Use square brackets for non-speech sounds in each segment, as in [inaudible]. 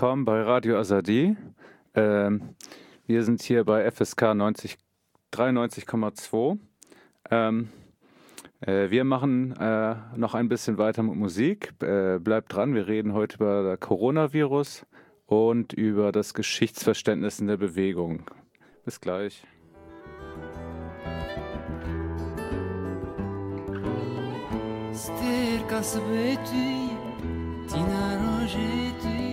willkommen bei Radio Azadi. Ähm, wir sind hier bei FSK 93,2. Ähm, äh, wir machen äh, noch ein bisschen weiter mit Musik. Äh, bleibt dran, wir reden heute über das Coronavirus und über das Geschichtsverständnis in der Bewegung. Bis gleich. Stir kasbeti, tina rojeti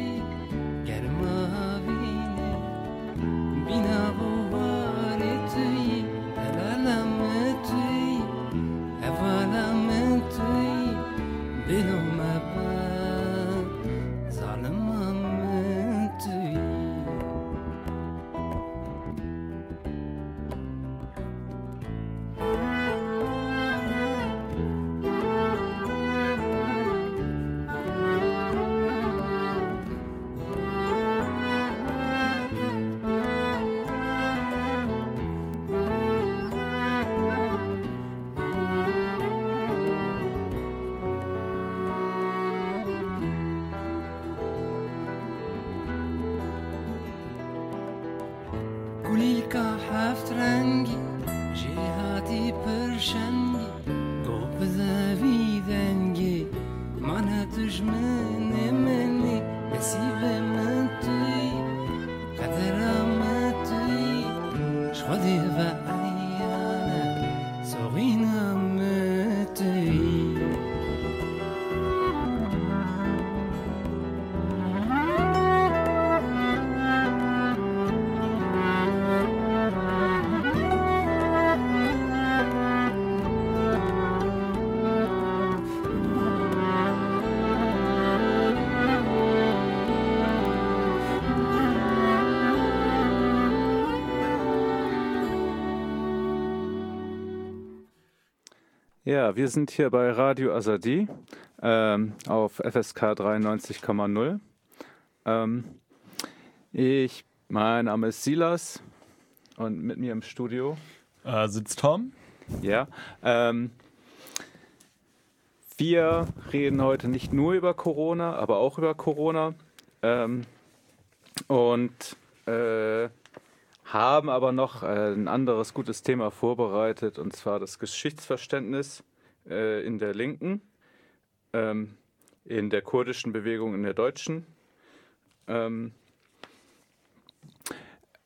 Գերմավին բինավո Ja, wir sind hier bei Radio Azadi ähm, auf FSK 93,0. Ähm, ich, mein Name ist Silas und mit mir im Studio, Äh, sitzt Tom? ja. Ähm, wir reden heute nicht nur über Corona, aber auch über Corona. Ähm, und äh, haben aber noch äh, ein anderes gutes Thema vorbereitet, und zwar das Geschichtsverständnis äh, in der Linken, ähm, in der kurdischen Bewegung, in der deutschen. Ähm,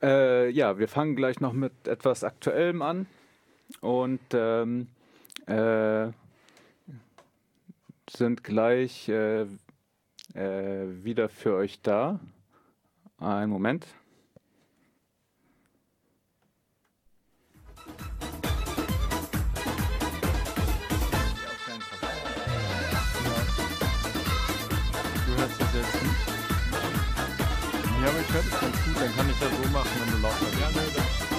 äh, ja, wir fangen gleich noch mit etwas Aktuellem an und ähm, äh, sind gleich äh, äh, wieder für euch da. Einen Moment. das ist ganz gut, dann kann ich das so machen, wenn du lauter Ja, nee, das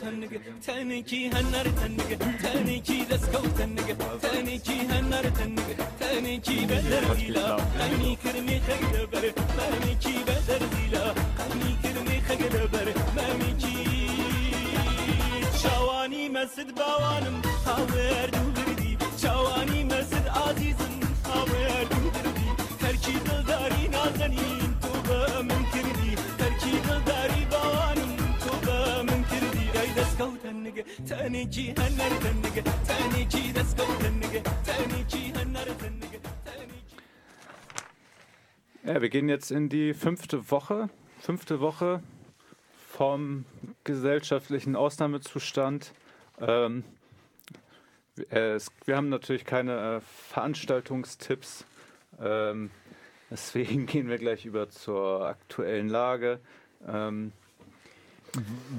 تنق تانيكي هالنار تنق تانيكي لسكو تنق تانيكي هالنار تنق تانيكي بدر ديلا قيني كرمي خيدبر ماميكي بدر ديلا قيني كرمي خيدبر ماميكي شواني مسد بوانم حاضر دوبر Ja, wir gehen jetzt in die fünfte Woche. Fünfte Woche vom gesellschaftlichen Ausnahmezustand. Ähm, es, wir haben natürlich keine äh, Veranstaltungstipps. Ähm, deswegen [laughs] gehen wir gleich über zur aktuellen Lage. Ähm,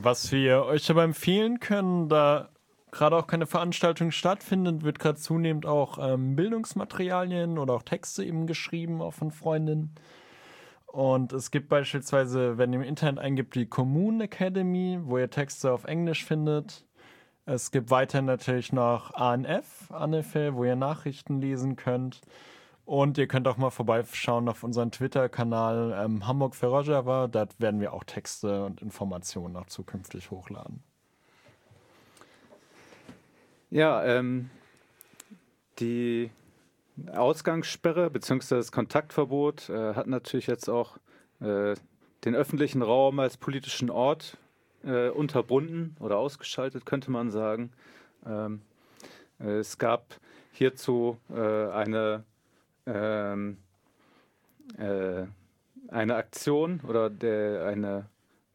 Was wir euch aber empfehlen können, da gerade auch keine Veranstaltung stattfindet, wird gerade zunehmend auch ähm, Bildungsmaterialien oder auch Texte eben geschrieben, auch von Freundinnen. Und es gibt beispielsweise, wenn ihr im Internet eingibt, die Commune Academy, wo ihr Texte auf Englisch findet. Es gibt weiter natürlich noch ANF, ANFL, wo ihr Nachrichten lesen könnt. Und ihr könnt auch mal vorbeischauen auf unseren Twitter-Kanal ähm, Hamburg für Rojava. Dort werden wir auch Texte und Informationen auch zukünftig hochladen. Ja, ähm, die Ausgangssperre bzw. das Kontaktverbot äh, hat natürlich jetzt auch äh, den öffentlichen Raum als politischen Ort äh, unterbunden oder ausgeschaltet, könnte man sagen. Ähm, äh, es gab hierzu äh, eine, ähm, äh, eine Aktion oder der, eine,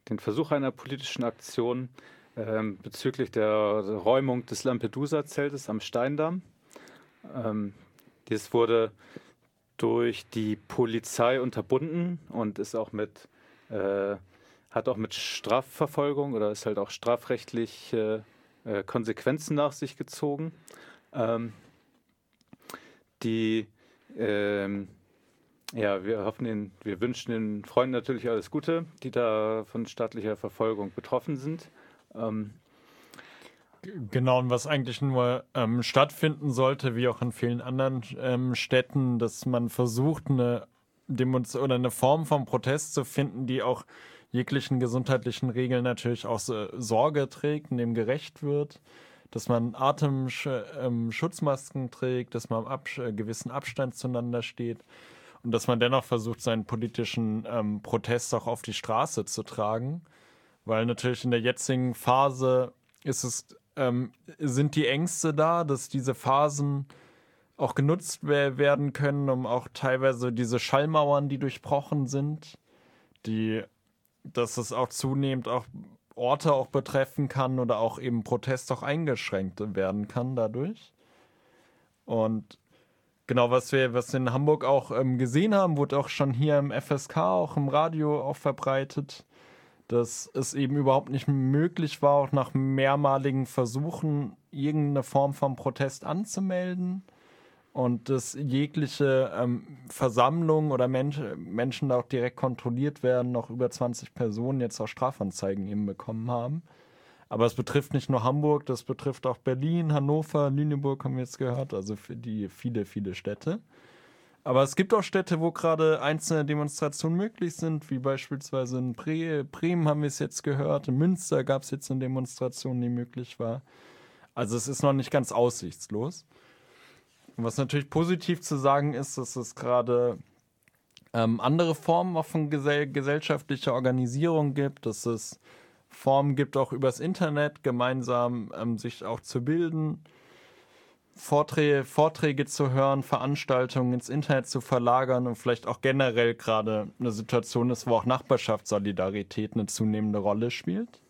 den Versuch einer politischen Aktion ähm, bezüglich der Räumung des Lampedusa-Zeltes am Steindamm. Ähm, dies wurde durch die Polizei unterbunden und ist auch mit, äh, hat auch mit Strafverfolgung oder ist halt auch strafrechtlich äh, äh, Konsequenzen nach sich gezogen. Ähm, die, ähm, ja, wir hoffen, den, wir wünschen den Freunden natürlich alles Gute, die da von staatlicher Verfolgung betroffen sind. Ähm, Genau, und was eigentlich nur ähm, stattfinden sollte, wie auch in vielen anderen ähm, Städten, dass man versucht, eine Demonstration oder eine Form von Protest zu finden, die auch jeglichen gesundheitlichen Regeln natürlich auch so Sorge trägt dem gerecht wird, dass man Atemschutzmasken ähm, trägt, dass man Abs äh, gewissen Abstand zueinander steht und dass man dennoch versucht, seinen politischen ähm, Protest auch auf die Straße zu tragen, weil natürlich in der jetzigen Phase ist es ähm, sind die Ängste da, dass diese Phasen auch genutzt werden können, um auch teilweise diese Schallmauern, die durchbrochen sind, die, dass es auch zunehmend auch Orte auch betreffen kann oder auch eben Protest auch eingeschränkt werden kann dadurch. Und genau, was wir, was wir in Hamburg auch ähm, gesehen haben, wurde auch schon hier im FSK, auch im Radio auch verbreitet, dass es eben überhaupt nicht möglich war, auch nach mehrmaligen Versuchen irgendeine Form von Protest anzumelden und dass jegliche ähm, Versammlungen oder Mensch, Menschen da auch direkt kontrolliert werden, noch über 20 Personen jetzt auch Strafanzeigen eben bekommen haben. Aber es betrifft nicht nur Hamburg, das betrifft auch Berlin, Hannover, Lüneburg haben wir jetzt gehört, also für die viele, viele Städte. Aber es gibt auch Städte, wo gerade einzelne Demonstrationen möglich sind, wie beispielsweise in Bre Bremen haben wir es jetzt gehört, in Münster gab es jetzt eine Demonstration, die möglich war. Also es ist noch nicht ganz aussichtslos. Was natürlich positiv zu sagen ist, dass es gerade ähm, andere Formen auch von gesell gesellschaftlicher Organisierung gibt, dass es Formen gibt, auch übers Internet gemeinsam ähm, sich auch zu bilden Vorträge, Vorträge zu hören, Veranstaltungen ins Internet zu verlagern und vielleicht auch generell gerade eine Situation ist, wo auch Nachbarschaftssolidarität eine zunehmende Rolle spielt?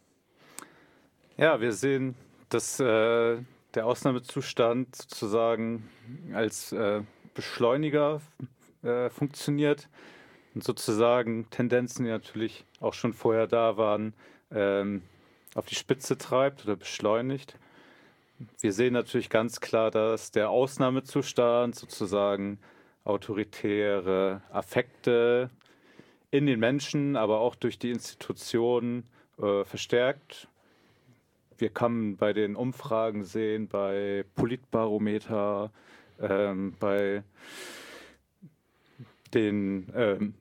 Ja, wir sehen, dass äh, der Ausnahmezustand sozusagen als äh, Beschleuniger äh, funktioniert und sozusagen Tendenzen, die natürlich auch schon vorher da waren, ähm, auf die Spitze treibt oder beschleunigt. Wir sehen natürlich ganz klar, dass der Ausnahmezustand sozusagen autoritäre Affekte in den Menschen, aber auch durch die Institutionen äh, verstärkt. Wir können bei den Umfragen sehen, bei Politbarometer, ähm, bei den ähm,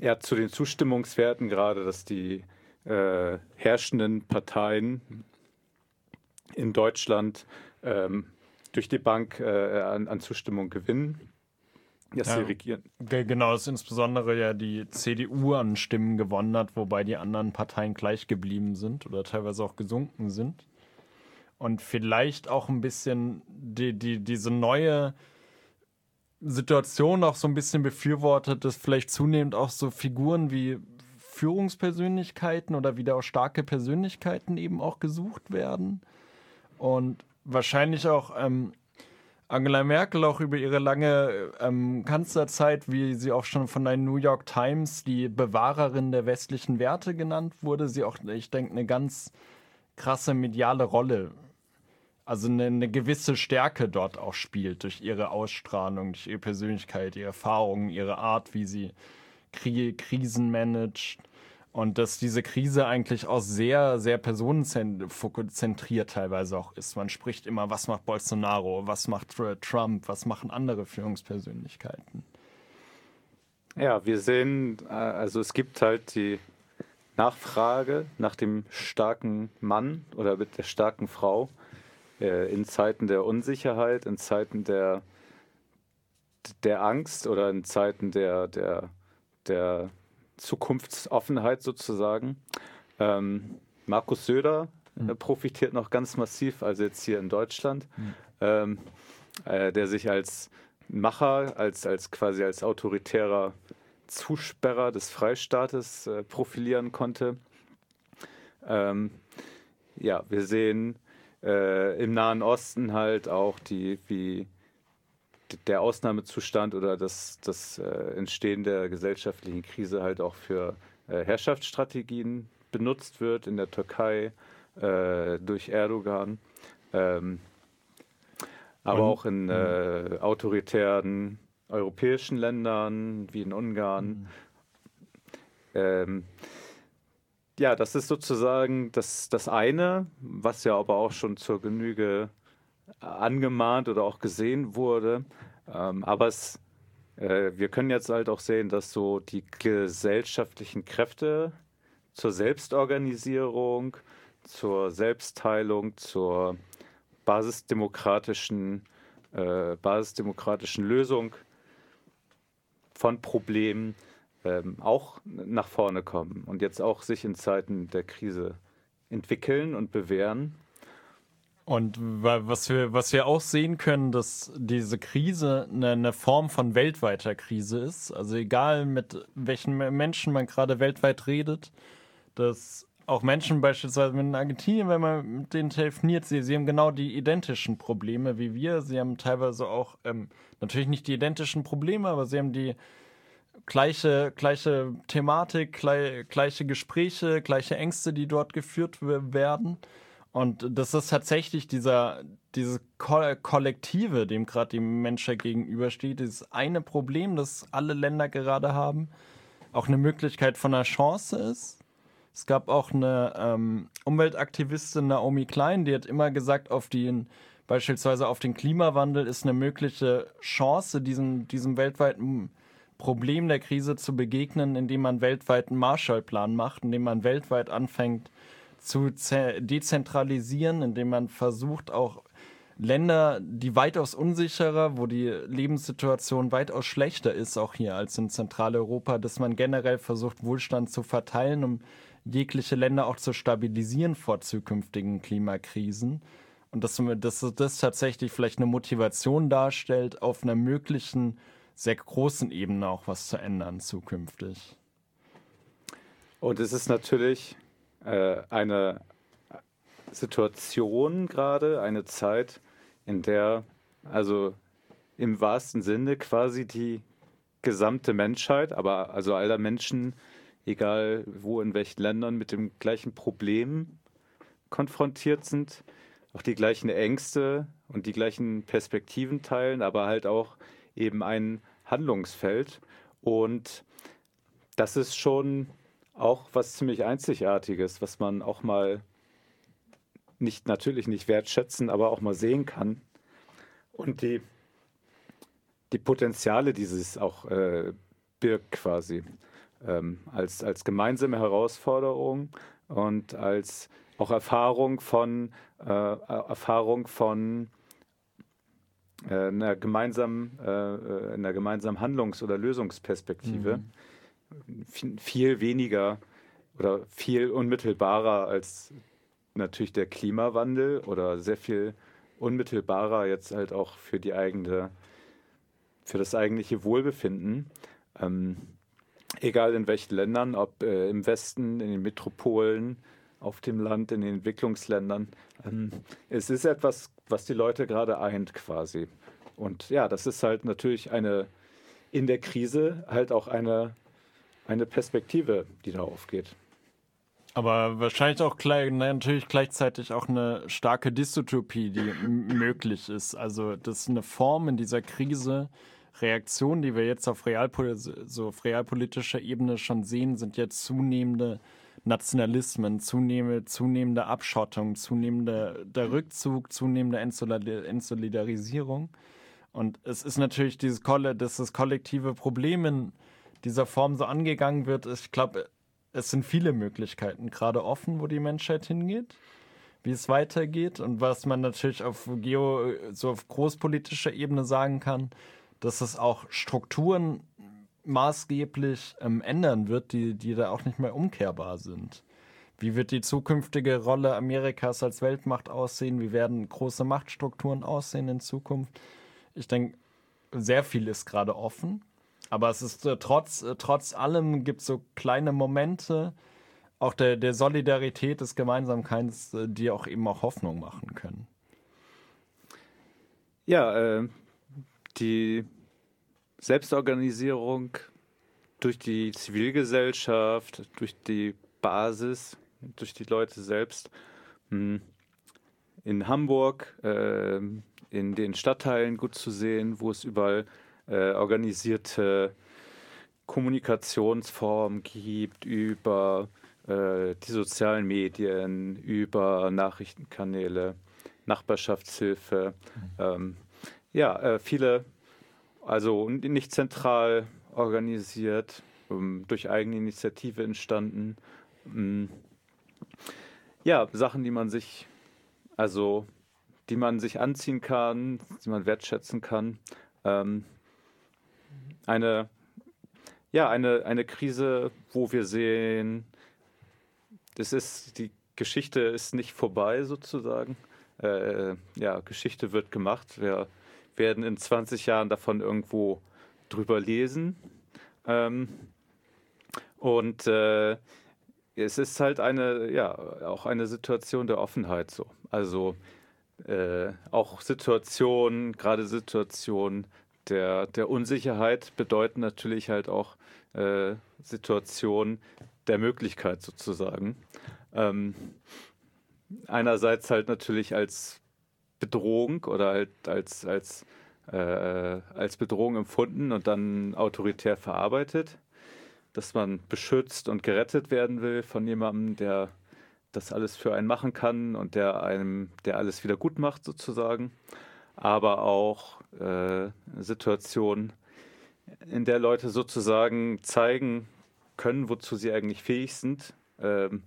ja, zu den Zustimmungswerten gerade, dass die äh, herrschenden Parteien in Deutschland ähm, durch die Bank äh, an, an, Zustimmung gewinnen. Dass ja, sie regieren. Genau, dass insbesondere ja die CDU an Stimmen gewonnen hat, wobei die anderen Parteien gleich geblieben sind oder teilweise auch gesunken sind. Und vielleicht auch ein bisschen die, die, diese neue Situation auch so ein bisschen befürwortet, dass vielleicht zunehmend auch so Figuren wie Führungspersönlichkeiten oder wieder auch starke Persönlichkeiten eben auch gesucht werden. Und wahrscheinlich auch ähm, Angela Merkel auch über ihre lange ähm, Kanzlerzeit, wie sie auch schon von der New York Times die Bewahrerin der westlichen Werte genannt wurde, sie auch, ich denke, eine ganz krasse mediale Rolle, also eine, eine, gewisse Stärke dort auch spielt durch ihre Ausstrahlung, durch ihre Persönlichkeit, ihre Erfahrungen, ihre Art, wie sie Krisen managt. Und dass diese Krise eigentlich auch sehr, sehr personenzentriert teilweise auch ist. Man spricht immer, was macht Bolsonaro, was macht Trump, was machen andere Führungspersönlichkeiten. Ja, wir sehen, äh, also es gibt halt die Nachfrage nach dem starken Mann oder mit der starken Frau äh, in Zeiten der Unsicherheit, in Zeiten der, der Angst oder in Zeiten der, der, der Zukunftsoffenheit sozusagen. Ähm, Markus Söder mhm. äh, profitiert noch ganz massiv, also jetzt hier in Deutschland, mhm. ähm, äh, der sich als Macher, als, als quasi als autoritärer Zusperrer des Freistaates äh, profilieren konnte. Ähm, ja, wir sehen äh, im Nahen Osten halt auch die, wie der Ausnahmezustand oder das, das äh, Entstehen der gesellschaftlichen Krise halt auch für äh, Herrschaftsstrategien benutzt wird in der Türkei äh, durch Erdogan, ähm, aber auch in äh, autoritären europäischen Ländern wie in Ungarn. Mhm. Ähm, ja, das ist sozusagen das, das eine, was ja aber auch schon zur Genüge angemahnt oder auch gesehen wurde. Ähm, aber es, äh, wir können jetzt halt auch sehen, dass so die gesellschaftlichen Kräfte zur Selbstorganisierung, zur Selbstheilung, zur basisdemokratischen, äh, basisdemokratischen Lösung von Problemen ähm, auch nach vorne kommen und jetzt auch sich in Zeiten der Krise entwickeln und bewähren. Und was wir, was wir auch sehen können, dass diese Krise eine, eine, Form von weltweiter Krise ist. Also egal mit welchen Menschen man gerade weltweit redet, dass auch Menschen beispielsweise in Argentinien, wenn man mit denen telefoniert, sie, sie haben genau die identischen Probleme wie wir. Sie haben teilweise auch ähm, natürlich nicht die identischen Probleme, aber sie haben die gleiche, gleiche Thematik, gleich, gleiche Gespräche, gleiche Ängste, die dort geführt werden. Und das ist tatsächlich dieser, dieses Ko Kollektive, dem gerade die Menschheit gegenübersteht, dieses eine Problem, das alle Länder gerade haben, auch eine Möglichkeit von einer Chance ist. Es gab auch eine ähm, Umweltaktivistin, Naomi Klein, die hat immer gesagt, auf den, beispielsweise auf den Klimawandel ist eine mögliche Chance, diesem, diesem weltweiten Problem der Krise zu begegnen, indem man weltweit einen Marshallplan macht, indem man weltweit anfängt, zu dezentralisieren, indem man versucht, auch Länder, die weitaus unsicherer, wo die Lebenssituation weitaus schlechter ist, auch hier als in Zentraleuropa, dass man generell versucht, Wohlstand zu verteilen, um jegliche Länder auch zu stabilisieren vor zukünftigen Klimakrisen. Und dass, dass das tatsächlich vielleicht eine Motivation darstellt, auf einer möglichen, sehr großen Ebene auch was zu ändern zukünftig. Und es ist natürlich äh, eine Situation gerade, eine Zeit, in der also im wahrsten Sinne quasi die gesamte Menschheit, aber also aller Menschen, egal wo in welchen Ländern, mit dem gleichen Problem konfrontiert sind, auch die gleichen Ängste und die gleichen Perspektiven teilen, aber halt auch eben ein Handlungsfeld. Und das ist schon auch was ziemlich Einzigartiges, was man auch mal nicht natürlich nicht wertschätzen, aber auch mal sehen kann. Und die, die Potenziale dieses auch äh, birgt quasi ähm, als, als gemeinsame Herausforderung und als auch Erfahrung von äh, Erfahrung von äh, einer gemeinsamen, äh, äh einer gemeinsamen Handlungs- oder Lösungsperspektive. Mhm viel weniger oder viel unmittelbarer als natürlich der Klimawandel oder sehr viel unmittelbarer jetzt halt auch für die eigene für das eigentliche Wohlbefinden. Ähm, egal in welchen Ländern, ob äh, im Westen, in den Metropolen, auf dem Land, in den Entwicklungsländern. Ähm, es ist etwas, was die Leute gerade eint quasi. Und ja, das ist halt natürlich eine in der Krise halt auch eine, eine Perspektive, die da aufgeht. Aber wahrscheinlich auch gleich, natürlich gleichzeitig auch eine starke Dystopie, die möglich ist. Also das ist eine Form in dieser Krise. Reaktionen, die wir jetzt auf, Realpol so auf realpolitischer Ebene schon sehen, sind jetzt zunehmende Nationalismen, zunehmende, zunehmende Abschottung, zunehmender der Rückzug, zunehmende Entsolidarisierung. Und es ist natürlich dieses dass das kollektive Problem in dieser Form so angegangen wird. Ich glaube, es sind viele Möglichkeiten gerade offen, wo die Menschheit hingeht, wie es weitergeht und was man natürlich auf geo, so auf großpolitischer Ebene sagen kann, dass es auch Strukturen maßgeblich ähm, ändern wird, die, die da auch nicht mehr umkehrbar sind. Wie wird die zukünftige Rolle Amerikas als Weltmacht aussehen? Wie werden große Machtstrukturen aussehen in Zukunft? Ich denke, sehr viel ist gerade offen. Aber es ist äh, trotz, äh, trotz allem gibt es so kleine Momente, auch der, der Solidarität, des Gemeinsamkeits, äh, die auch eben auch Hoffnung machen können. Ja, äh, die Selbstorganisierung durch die Zivilgesellschaft, durch die Basis, durch die Leute selbst. Hm, in Hamburg, äh, in den Stadtteilen gut zu sehen, wo es überall äh, organisierte Kommunikationsformen gibt über äh, die sozialen Medien, über Nachrichtenkanäle, Nachbarschaftshilfe. Mhm. Ähm, ja, äh, viele, also nicht zentral organisiert, ähm, durch eigene Initiative entstanden. Ähm, ja, Sachen, die man sich, also die man sich anziehen kann, die man wertschätzen kann. Ähm, eine, ja, eine, eine Krise, wo wir sehen, das ist, die Geschichte ist nicht vorbei sozusagen. Äh, ja, Geschichte wird gemacht. Wir werden in 20 Jahren davon irgendwo drüber lesen. Ähm, und äh, es ist halt eine, ja, auch eine Situation der Offenheit so. Also äh, auch Situationen, gerade Situationen der, der Unsicherheit bedeuten natürlich halt auch äh, Situationen der Möglichkeit sozusagen. Ähm, einerseits halt natürlich als Bedrohung oder halt als, als, äh, als Bedrohung empfunden und dann autoritär verarbeitet, dass man beschützt und gerettet werden will von jemandem, der das alles für einen machen kann und der einem, der alles wieder gut macht sozusagen aber auch äh, Situationen, in der Leute sozusagen zeigen können, wozu sie eigentlich fähig sind, ähm,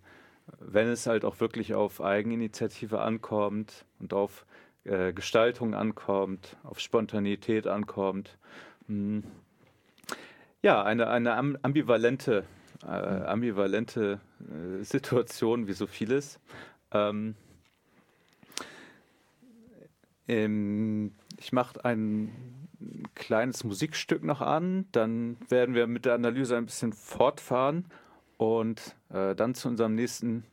wenn es halt auch wirklich auf Eigeninitiative ankommt und auf äh, Gestaltung ankommt, auf Spontanität ankommt. Hm. Ja, eine, eine ambivalente, äh, ambivalente äh, Situation wie so vieles. Ähm, ich mache ein kleines Musikstück noch an, dann werden wir mit der Analyse ein bisschen fortfahren und äh, dann zu unserem nächsten,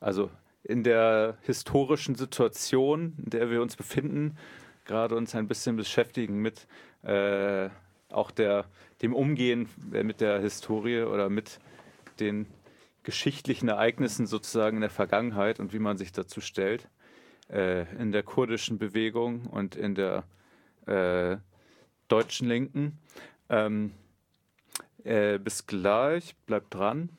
also in der historischen Situation, in der wir uns befinden, gerade uns ein bisschen beschäftigen mit äh, auch der, dem Umgehen mit der Historie oder mit den geschichtlichen Ereignissen sozusagen in der Vergangenheit und wie man sich dazu stellt äh, in der kurdischen Bewegung und in der äh, deutschen Linken. Ähm, äh, bis gleich, bleibt dran.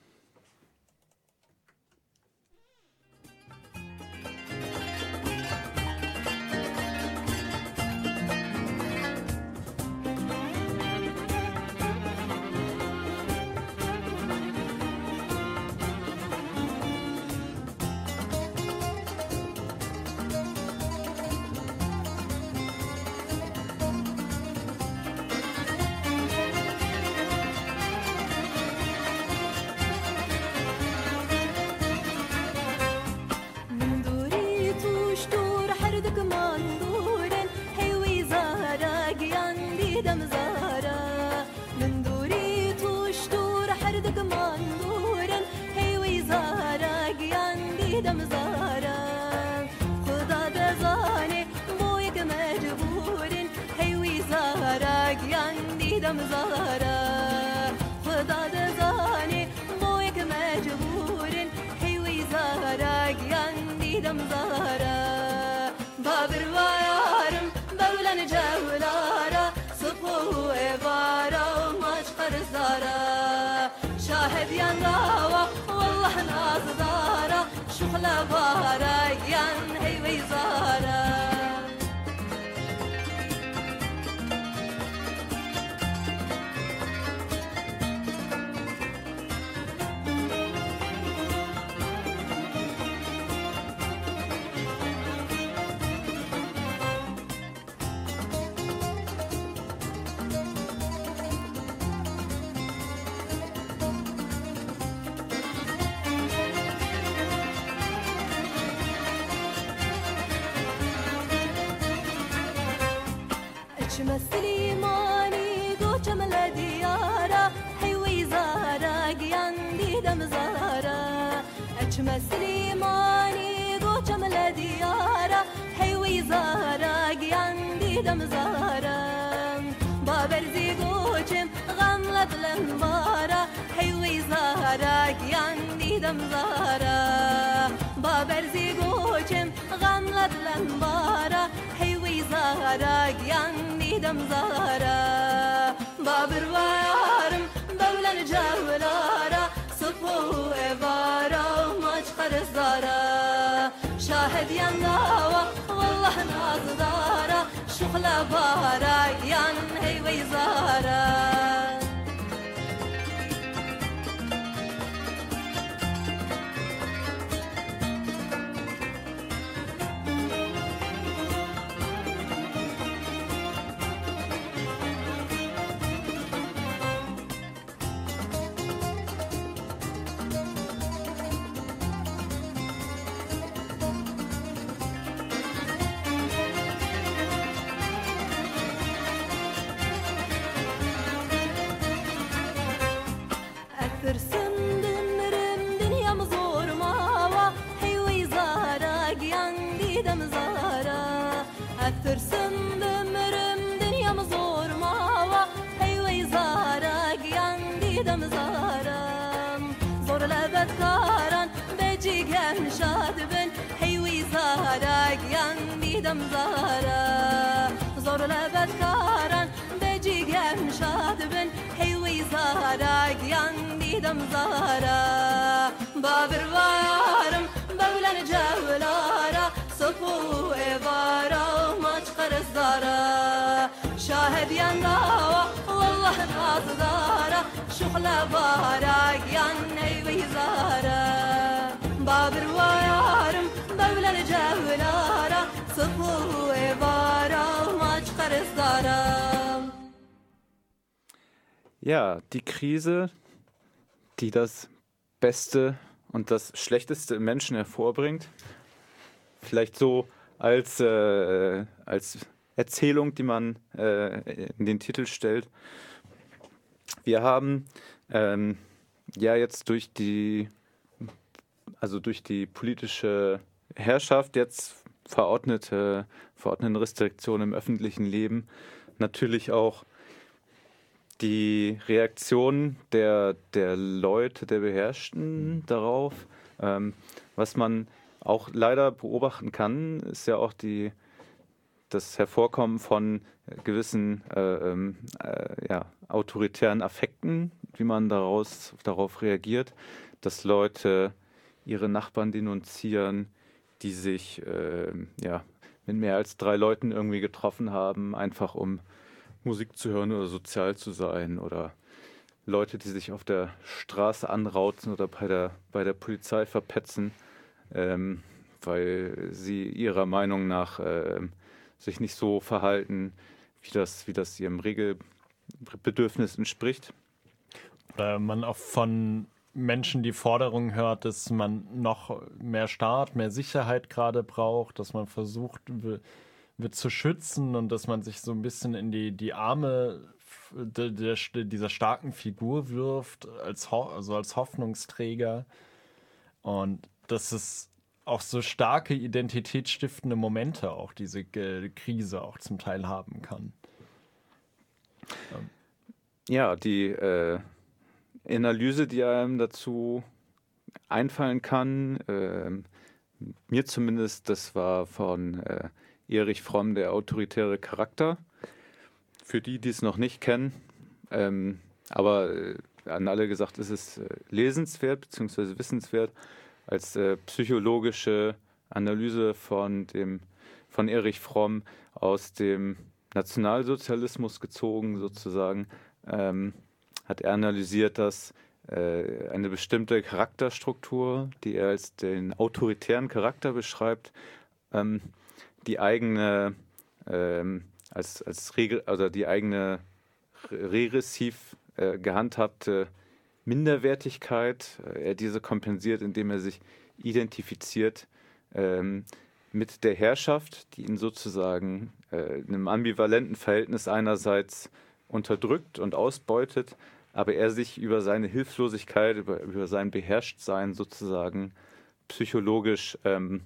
saray. اشم سليماني قو شمل ديارا حيوي زارا قيان ديدم زارا بابر زيقوشم غملت لنبارا حيوي زارا قيان ديدم زارا بابر زيقوشم غملت لنبارا حيوي زارا قيان ديدم زارا دارا شاهد يا النوى والله ناظرة شغلة بارا يا نهي هي ويزارة شاهد ينراوة والله ناصدارا شغلة بارا قيان نيوي زارا بابر وارم بولن جولارا صفو إبارا وماش قرزارا Ja, die Krise, die das Beste und das Schlechteste im Menschen hervorbringt. Vielleicht so als, äh, als Erzählung, die man äh, in den Titel stellt. Wir haben ähm, ja jetzt durch die, also durch die politische Herrschaft jetzt verordnete, verordneten Restriktionen im öffentlichen Leben natürlich auch die Reaktion der, der Leute, der Beherrschten darauf. Ähm, was man auch leider beobachten kann, ist ja auch die, das Hervorkommen von gewissen äh, ähm, äh, ja, autoritären Affekten, wie man daraus, darauf reagiert, dass Leute ihre Nachbarn denunzieren, die sich äh, ja, mit mehr als drei Leuten irgendwie getroffen haben, einfach um Musik zu hören oder sozial zu sein oder Leute, die sich auf der Straße anrauzen oder bei der, bei der Polizei verpetzen, ähm, weil sie ihrer Meinung nach ähm, sich nicht so verhalten, wie das, wie das ihrem Regelbedürfnis entspricht. Oder man auch von Menschen die Forderung hört, dass man noch mehr Staat, mehr Sicherheit gerade braucht, dass man versucht wird zu schützen und dass man sich so ein bisschen in die, die Arme der, der, dieser starken Figur wirft, als, also als Hoffnungsträger. Und das ist auch so starke identitätsstiftende Momente auch diese äh, Krise auch zum Teil haben kann. Ja, die äh, Analyse, die einem dazu einfallen kann, äh, mir zumindest, das war von äh, Erich Fromm, der autoritäre Charakter. Für die, die es noch nicht kennen, ähm, aber äh, an alle gesagt, es ist äh, lesenswert bzw. wissenswert als äh, psychologische Analyse von dem von Erich Fromm aus dem Nationalsozialismus gezogen sozusagen. Ähm, hat er analysiert, dass äh, eine bestimmte Charakterstruktur, die er als den autoritären Charakter beschreibt, ähm, die eigene ähm, als, als Regel, also die eigene regressiv äh, gehandhabte Minderwertigkeit, äh, er diese kompensiert, indem er sich identifiziert ähm, mit der Herrschaft, die ihn sozusagen äh, in einem ambivalenten Verhältnis einerseits unterdrückt und ausbeutet, aber er sich über seine Hilflosigkeit, über, über sein Beherrschtsein sozusagen psychologisch ähm,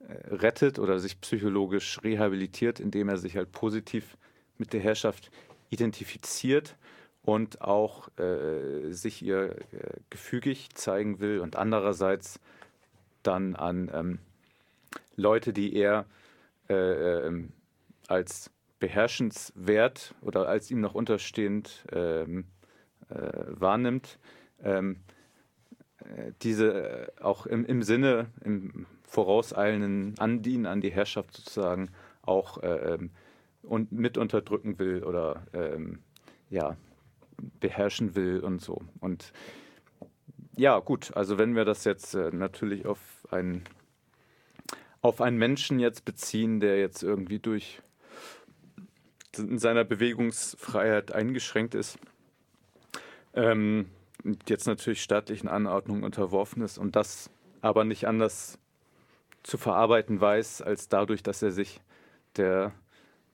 äh, rettet oder sich psychologisch rehabilitiert, indem er sich halt positiv mit der Herrschaft identifiziert und auch äh, sich ihr äh, gefügig zeigen will und andererseits dann an ähm, Leute, die er äh, ähm, als beherrschenswert oder als ihm noch unterstehend ähm, äh, wahrnimmt, ähm, äh, diese äh, auch im, im Sinne, im vorauseilenden Andienen an die Herrschaft sozusagen auch äh, und mit unterdrücken will oder ja, beherrschen will und so. Und ja, gut, also wenn wir das jetzt äh, natürlich auf einen, auf einen Menschen jetzt beziehen, der jetzt irgendwie durch in seiner Bewegungsfreiheit eingeschränkt ist, ähm, jetzt natürlich staatlichen Anordnungen unterworfen ist und das aber nicht anders zu verarbeiten weiß, als dadurch, dass er sich der,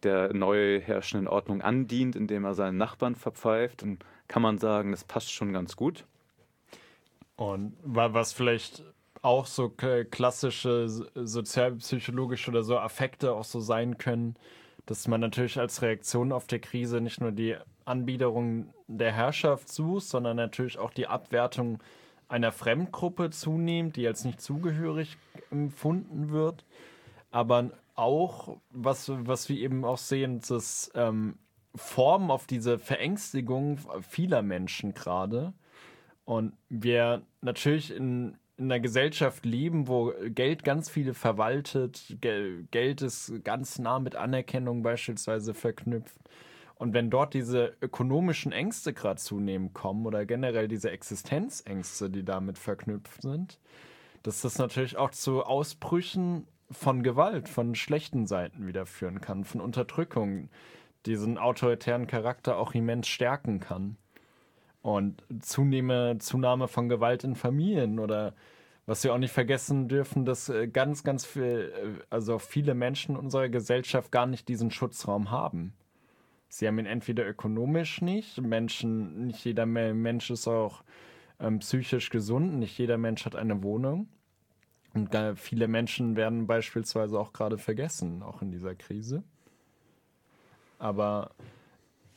der neu herrschenden Ordnung andient, indem er seinen Nachbarn verpfeift, dann kann man sagen, das passt schon ganz gut. Und was vielleicht auch so klassische sozialpsychologische oder so Affekte auch so sein können, dass man natürlich als Reaktion auf die Krise nicht nur die Anbiederung der Herrschaft sucht, sondern natürlich auch die Abwertung einer Fremdgruppe zunimmt, die als nicht zugehörig empfunden wird. Aber auch, was, was wir eben auch sehen, dass ähm, Formen auf diese Verängstigung vieler Menschen gerade. Und wir natürlich in, in einer Gesellschaft leben, wo Geld ganz viele verwaltet, Geld ist ganz nah mit Anerkennung beispielsweise verknüpft. Und wenn dort diese ökonomischen Ängste gerade zunehmend kommen oder generell diese Existenzängste, die damit verknüpft sind, dass das natürlich auch zu Ausbrüchen von Gewalt, von schlechten Seiten wieder führen kann, von Unterdrückung, diesen autoritären Charakter auch immens stärken kann. Und Zunehme, Zunahme von Gewalt in Familien oder was wir auch nicht vergessen dürfen, dass äh, ganz, ganz viel, äh, also viele Menschen unserer Gesellschaft gar nicht diesen Schutzraum haben. Sie haben ihn entweder ökonomisch nicht, Menschen, nicht jeder Mensch ist auch ähm, psychisch gesund, nicht jeder Mensch hat eine Wohnung. Und viele Menschen werden beispielsweise auch gerade vergessen, auch in dieser Krise. Aber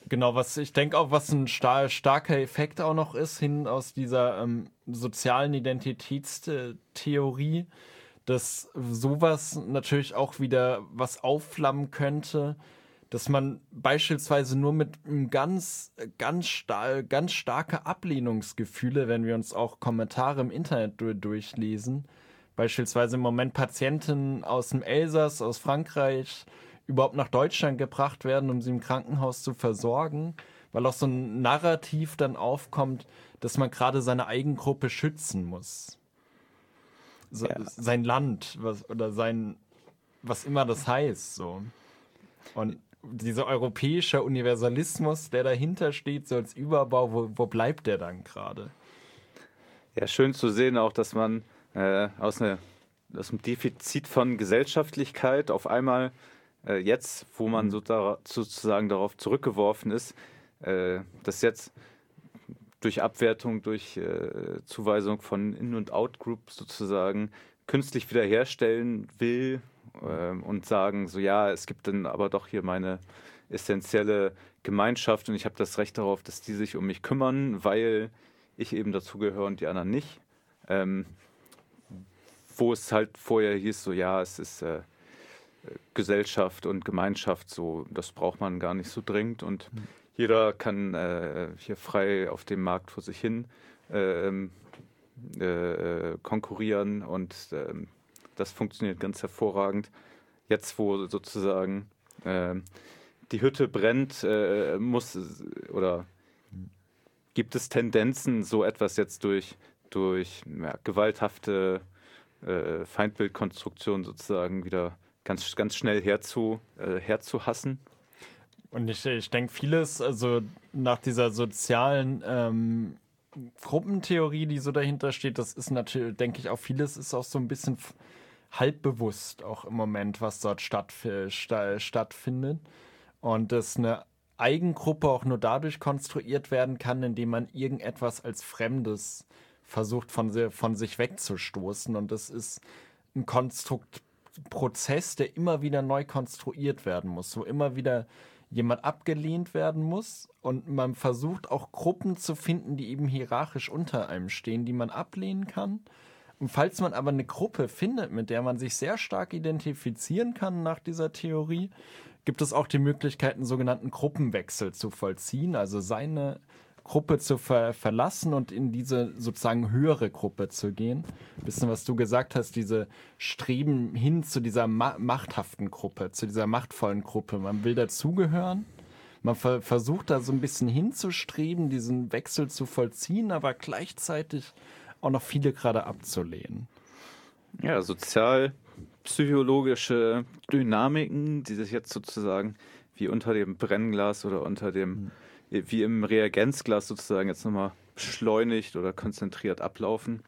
genau, was ich denke auch, was ein star starker Effekt auch noch ist, hin aus dieser ähm, sozialen Identitätstheorie, dass sowas natürlich auch wieder was aufflammen könnte, dass man beispielsweise nur mit ganz, ganz, star ganz starke Ablehnungsgefühle, wenn wir uns auch Kommentare im Internet durchlesen, beispielsweise im Moment Patienten aus dem Elsass, aus Frankreich, überhaupt nach Deutschland gebracht werden, um sie im Krankenhaus zu versorgen, weil auch so ein Narrativ dann aufkommt, dass man gerade seine Eigengruppe schützen muss. So, ja. Sein Land was, oder sein, was immer das heißt. So. Und dieser europäische Universalismus, der dahinter steht, so als Überbau, wo, wo bleibt der dann gerade? Ja, schön zu sehen auch, dass man äh, aus, eine, aus einem Defizit von Gesellschaftlichkeit auf einmal äh, jetzt, wo man mhm. so da, sozusagen darauf zurückgeworfen ist, äh, das jetzt durch Abwertung, durch äh, Zuweisung von In- und Out-Groups sozusagen künstlich wiederherstellen will ähm, und sagen, so ja, es gibt dann aber doch hier meine essentielle Gemeinschaft und ich habe das Recht darauf, dass die sich um mich kümmern, weil ich eben dazugehöre und die anderen nicht. Ähm, wo es halt vorher hieß, so ja, es ist äh, Gesellschaft und Gemeinschaft, so das braucht man gar nicht so dringend und jeder kann äh, hier frei auf dem Markt vor sich hin ähm, äh, konkurrieren und ähm, das funktioniert ganz hervorragend. Jetzt, wo sozusagen ähm, die Hütte brennt, äh, muss oder gibt es Tendenzen, so etwas jetzt durch, durch ja, gewalthafte äh, Feindbildkonstruktion sozusagen wieder ganz, ganz schnell herzu, äh, herzuhassen. Und ich, ich denke, vieles, also nach dieser sozialen ähm, Gruppentheorie, die so dahinter steht, das ist natürlich, denke ich, auch vieles ist auch so ein bisschen halbbewusst auch im Moment, was dort stattf sta stattfindet. Und dass eine Eigengruppe auch nur dadurch konstruiert werden kann, indem man irgendetwas als Fremdes versucht von, von sich wegzustoßen. Und das ist ein Konstrukt, Prozess, der immer wieder neu konstruiert werden muss, wo immer wieder jemand abgelehnt werden muss und man versucht auch Gruppen zu finden, die eben hierarchisch unter einem stehen, die man ablehnen kann. Und falls man aber eine Gruppe findet, mit der man sich sehr stark identifizieren kann nach dieser Theorie, gibt es auch die Möglichkeit, einen sogenannten Gruppenwechsel zu vollziehen, also seine Gruppe zu ver verlassen und in diese sozusagen höhere Gruppe zu gehen. Bisschen, was du gesagt hast, diese Streben hin zu dieser ma machthaften Gruppe, zu dieser machtvollen Gruppe. Man will dazugehören. Man ver versucht da so ein bisschen hinzustreben, diesen Wechsel zu vollziehen, aber gleichzeitig auch noch viele gerade abzulehnen. Ja, sozialpsychologische Dynamiken, die sich jetzt sozusagen wie unter dem Brennglas oder unter dem, wie im Reagenzglas sozusagen jetzt nochmal beschleunigt oder konzentriert ablaufen.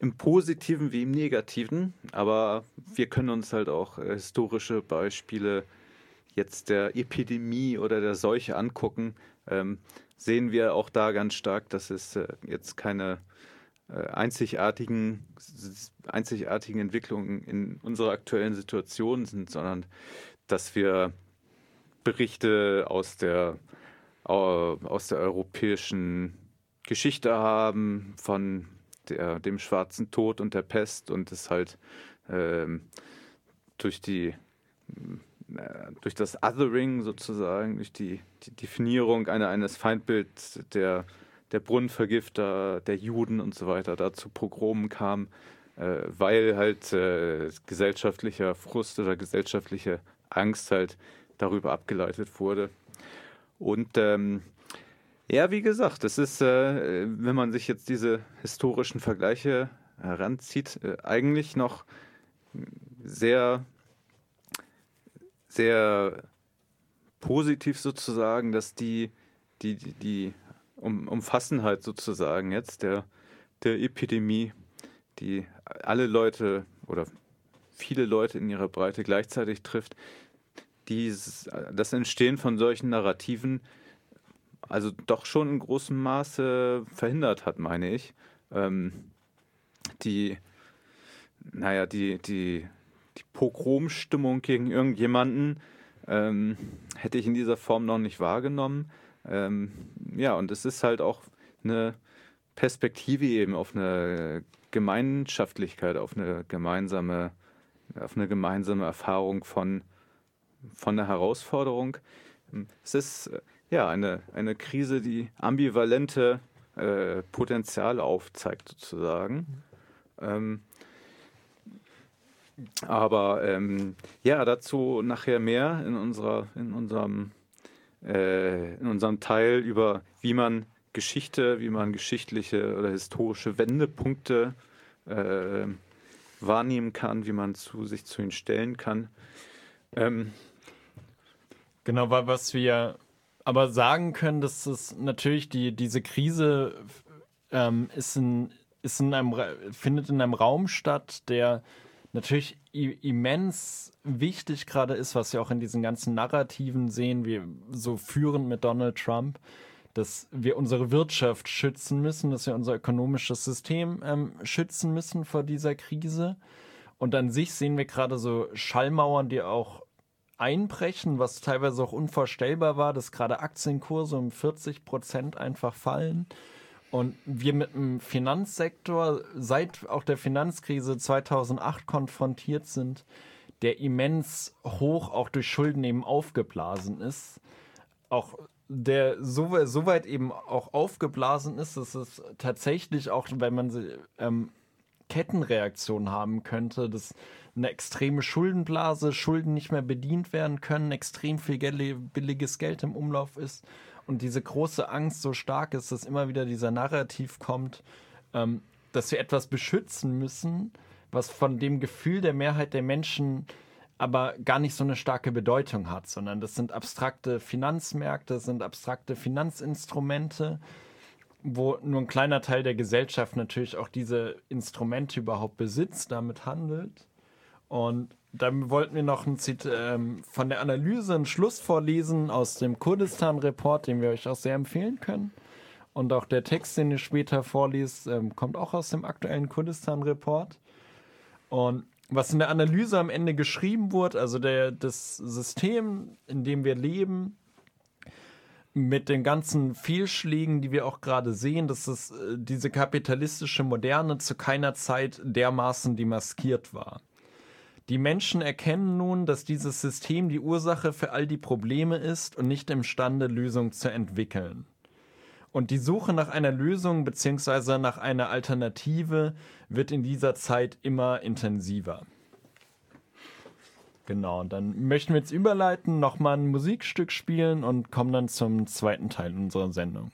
Im Positiven wie im Negativen, aber wir können uns halt auch äh, historische Beispiele jetzt der Epidemie oder der Seuche angucken, ähm, sehen wir auch da ganz stark, dass es äh, jetzt keine äh, einzigartigen, einzigartigen Entwicklungen in unserer aktuellen Situation sind, sondern dass wir Berichte aus der, aus der europäischen Geschichte haben, von der, dem schwarzen Tod und der Pest und es halt ähm, durch die durch das Othering sozusagen, durch die, die Definierung einer, eines Feindbilds der, der Brunnenvergifter, der Juden und so weiter dazu Pogromen kam, äh, weil halt äh, gesellschaftlicher Frust oder gesellschaftliche Angst halt darüber abgeleitet wurde. Und ähm, ja, wie gesagt, es ist, äh, wenn man sich jetzt diese historischen Vergleiche heranzieht, äh, eigentlich noch sehr sehr positiv sozusagen, dass die, die, die, die um, Umfassenheit sozusagen jetzt der, der Epidemie, die alle Leute oder viele Leute in ihrer Breite gleichzeitig trifft, dies, das Entstehen von solchen Narrativen also doch schon in großem Maße verhindert hat, meine ich. Ähm, die, naja, die, die, die Pogromstimmung gegen irgendjemanden ähm, hätte ich in dieser Form noch nicht wahrgenommen. Ähm, ja, und es ist halt auch eine Perspektive eben auf eine Gemeinschaftlichkeit, auf eine gemeinsame, auf eine gemeinsame Erfahrung von, von der Herausforderung. Es ist äh, ja eine, eine Krise, die ambivalente äh, Potenziale aufzeigt, sozusagen. Ähm, aber ähm, ja, dazu nachher mehr in unserer, in unserem, äh, in unserem Teil über wie man Geschichte, wie man geschichtliche oder historische Wendepunkte äh, wahrnehmen kann, wie man zu sich zu ihnen stellen kann. Ähm, Genau, weil was wir aber sagen können, dass es natürlich die, diese Krise ähm, ist in, ist in einem, findet in einem Raum statt, der natürlich immens wichtig gerade ist, was wir auch in diesen ganzen Narrativen sehen, wie so führend mit Donald Trump, dass wir unsere Wirtschaft schützen müssen, dass wir unser ökonomisches System ähm, schützen müssen vor dieser Krise. Und an sich sehen wir gerade so Schallmauern, die auch einbrechen, was teilweise auch unvorstellbar war, dass gerade Aktienkurse um 40 Prozent einfach fallen. Und wir mit dem Finanzsektor seit auch der Finanzkrise 2008 konfrontiert sind, der immens hoch auch durch Schulden eben aufgeblasen ist. Auch der so, so weit eben auch aufgeblasen ist, dass es tatsächlich auch, wenn man ähm, Kettenreaktion haben könnte, dass eine extreme Schuldenblase, Schulden nicht mehr bedient werden können, extrem viel billiges Geld im Umlauf ist und diese große Angst so stark ist, dass immer wieder dieser Narrativ kommt, ähm, dass wir etwas beschützen müssen, was von dem Gefühl der Mehrheit der Menschen aber gar nicht so eine starke Bedeutung hat, sondern das sind abstrakte Finanzmärkte, das sind abstrakte Finanzinstrumente, wo nur ein kleiner Teil der Gesellschaft natürlich auch diese Instrumente überhaupt besitzt, damit handelt. Und dann wollten wir noch ein Zit ähm, von der Analyse einen Schluss vorlesen aus dem Kurdistan-Report, den wir euch auch sehr empfehlen können. Und auch der Text, den ihr später vorliest, ähm, kommt auch aus dem aktuellen Kurdistan-Report. Und was in der Analyse am Ende geschrieben wurde, also der, das System, in dem wir leben, mit den ganzen Fehlschlägen, die wir auch gerade sehen, dass es äh, diese kapitalistische Moderne zu keiner Zeit dermaßen demaskiert war. Die Menschen erkennen nun, dass dieses System die Ursache für all die Probleme ist und nicht imstande, Lösungen zu entwickeln. Und die Suche nach einer Lösung bzw. nach einer Alternative wird in dieser Zeit immer intensiver. Genau, dann möchten wir jetzt überleiten, nochmal ein Musikstück spielen und kommen dann zum zweiten Teil unserer Sendung.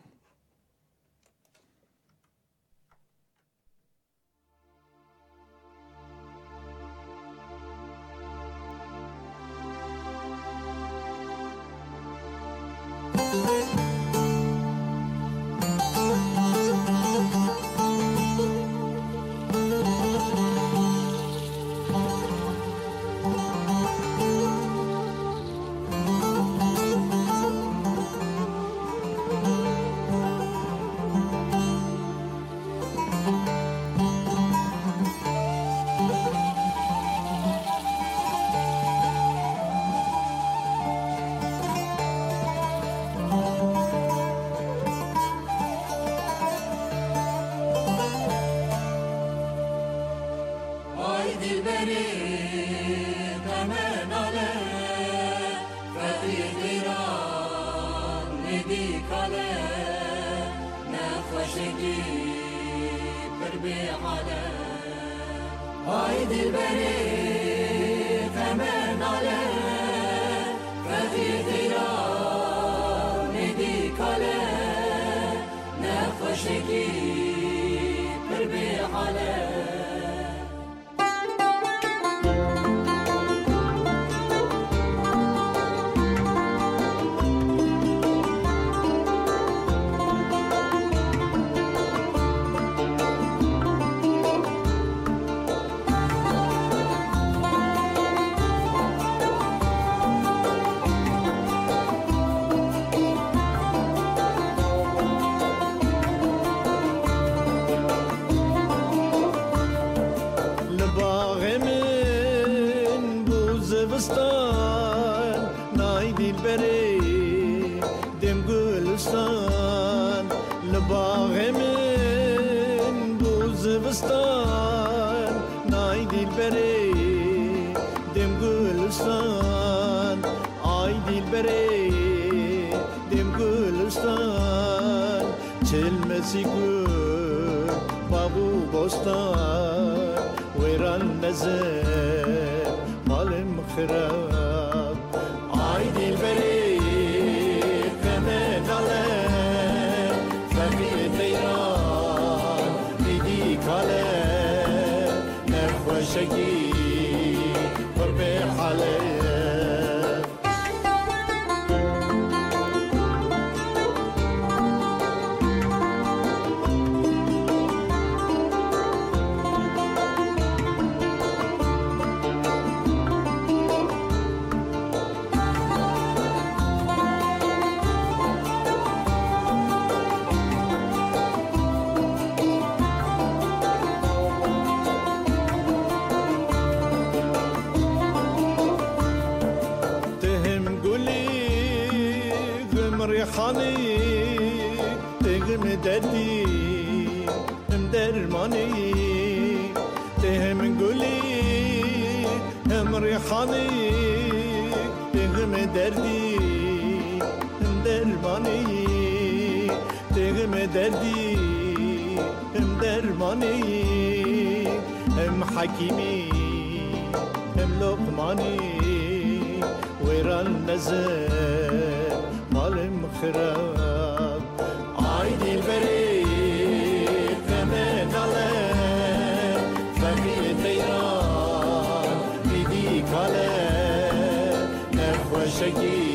seguir.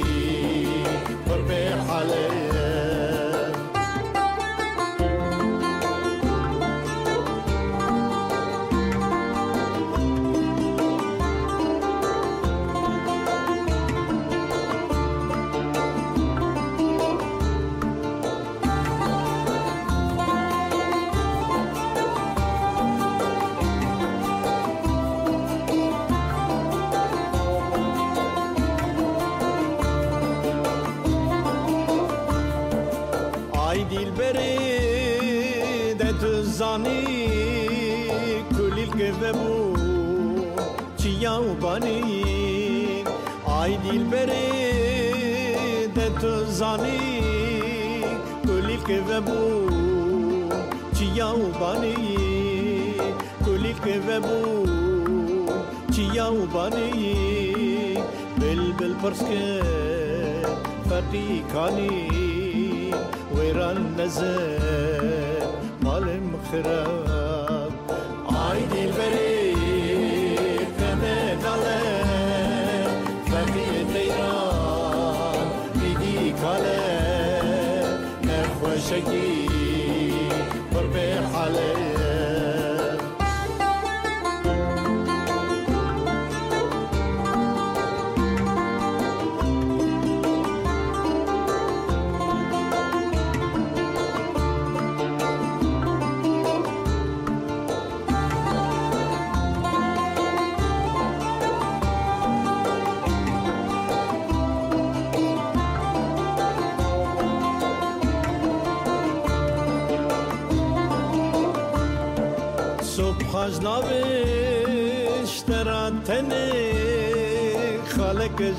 Tuzani kulil ve bu çiyav bani Ay dilberi de tuzani kulil ve bu çiyav bani kulil ve bu çiyav bani Bülbül pırskı فريقاني ويران نزل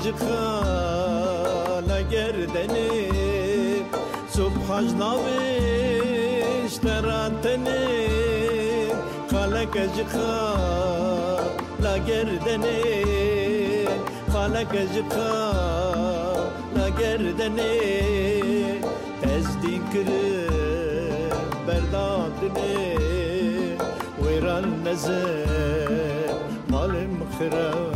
çıkana gerdeni Subhaj naviş teranteni Kaleke çıkana gerdeni Kaleke çıkana gerdeni Tezdin kırı berdadını Viran nezir malim kırar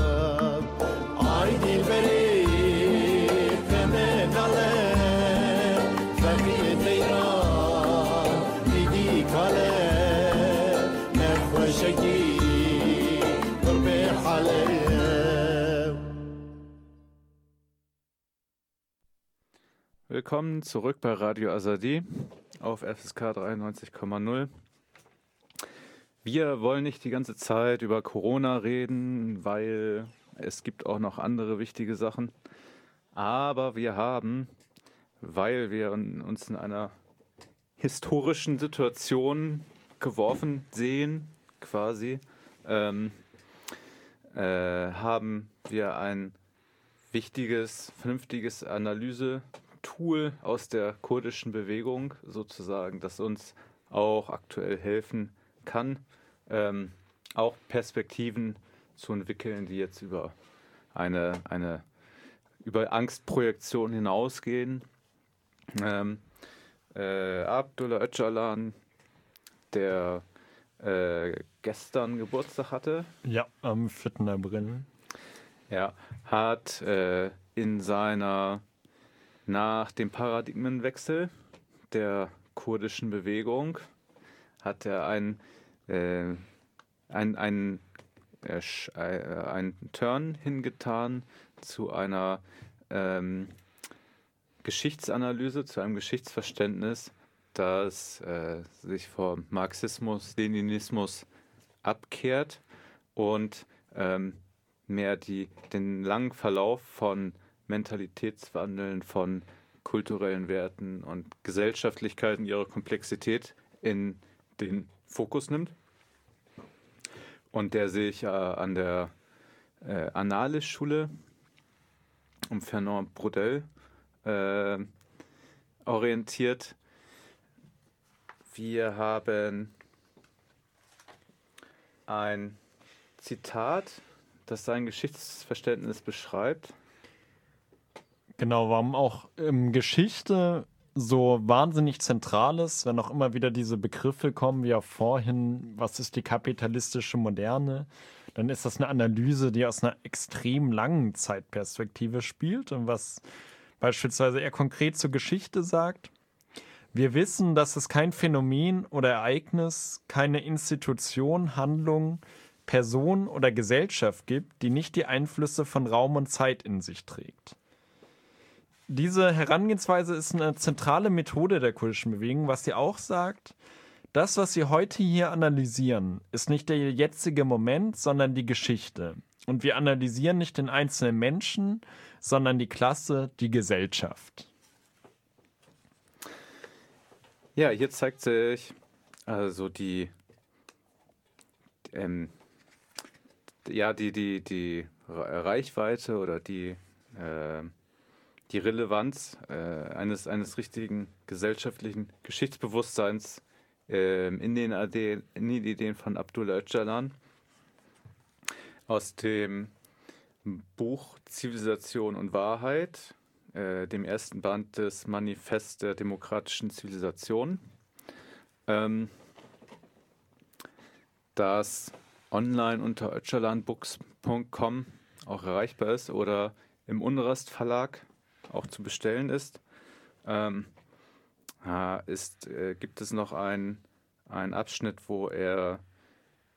Willkommen zurück bei Radio Azadi auf FSK 93,0. Wir wollen nicht die ganze Zeit über Corona reden, weil es gibt auch noch andere wichtige Sachen. Aber wir haben, weil wir uns in einer historischen Situation geworfen sehen, quasi, ähm, äh, haben wir ein wichtiges, vernünftiges Analyse-Tool aus der kurdischen Bewegung sozusagen, das uns auch aktuell helfen kann, ähm, auch Perspektiven zu entwickeln, die jetzt über eine, eine über Angstprojektion hinausgehen. Ähm, äh, Abdullah Öcalan, der äh, gestern Geburtstag hatte, Ja, am 4. April. ja, hat äh, in seiner nach dem Paradigmenwechsel der kurdischen Bewegung hat er ein äh, ein, ein, äh, äh, ein Turn hingetan zu einer ähm, Geschichtsanalyse, zu einem Geschichtsverständnis, das äh, sich vom Marxismus, Leninismus abkehrt und ähm, mehr die, den langen Verlauf von Mentalitätswandeln, von kulturellen Werten und Gesellschaftlichkeiten, ihrer Komplexität in den Fokus nimmt und der sich äh, an der äh, Annales-Schule um Fernand Brodel äh, orientiert. Wir haben ein Zitat, das sein Geschichtsverständnis beschreibt. Genau, warum auch ähm, Geschichte so wahnsinnig zentral ist, wenn auch immer wieder diese Begriffe kommen, wie auch vorhin, was ist die kapitalistische Moderne, dann ist das eine Analyse, die aus einer extrem langen Zeitperspektive spielt und was beispielsweise eher konkret zur Geschichte sagt. Wir wissen, dass es kein Phänomen oder Ereignis, keine Institution, Handlung, Person oder Gesellschaft gibt, die nicht die Einflüsse von Raum und Zeit in sich trägt. Diese Herangehensweise ist eine zentrale Methode der kurdischen Bewegung, was sie auch sagt, das, was sie heute hier analysieren, ist nicht der jetzige Moment, sondern die Geschichte. Und wir analysieren nicht den einzelnen Menschen, sondern die Klasse, die Gesellschaft. Ja, hier zeigt sich also die, ähm, ja, die, die, die Reichweite oder die, äh, die Relevanz äh, eines, eines richtigen gesellschaftlichen Geschichtsbewusstseins äh, in, den Ideen, in den Ideen von Abdullah Öcalan. Aus dem Buch Zivilisation und Wahrheit, äh, dem ersten Band des Manifest der demokratischen Zivilisation, ähm, das online unter öcalanbooks.com auch erreichbar ist oder im Unrast Verlag auch zu bestellen ist. Ähm, ist äh, gibt es noch einen Abschnitt, wo er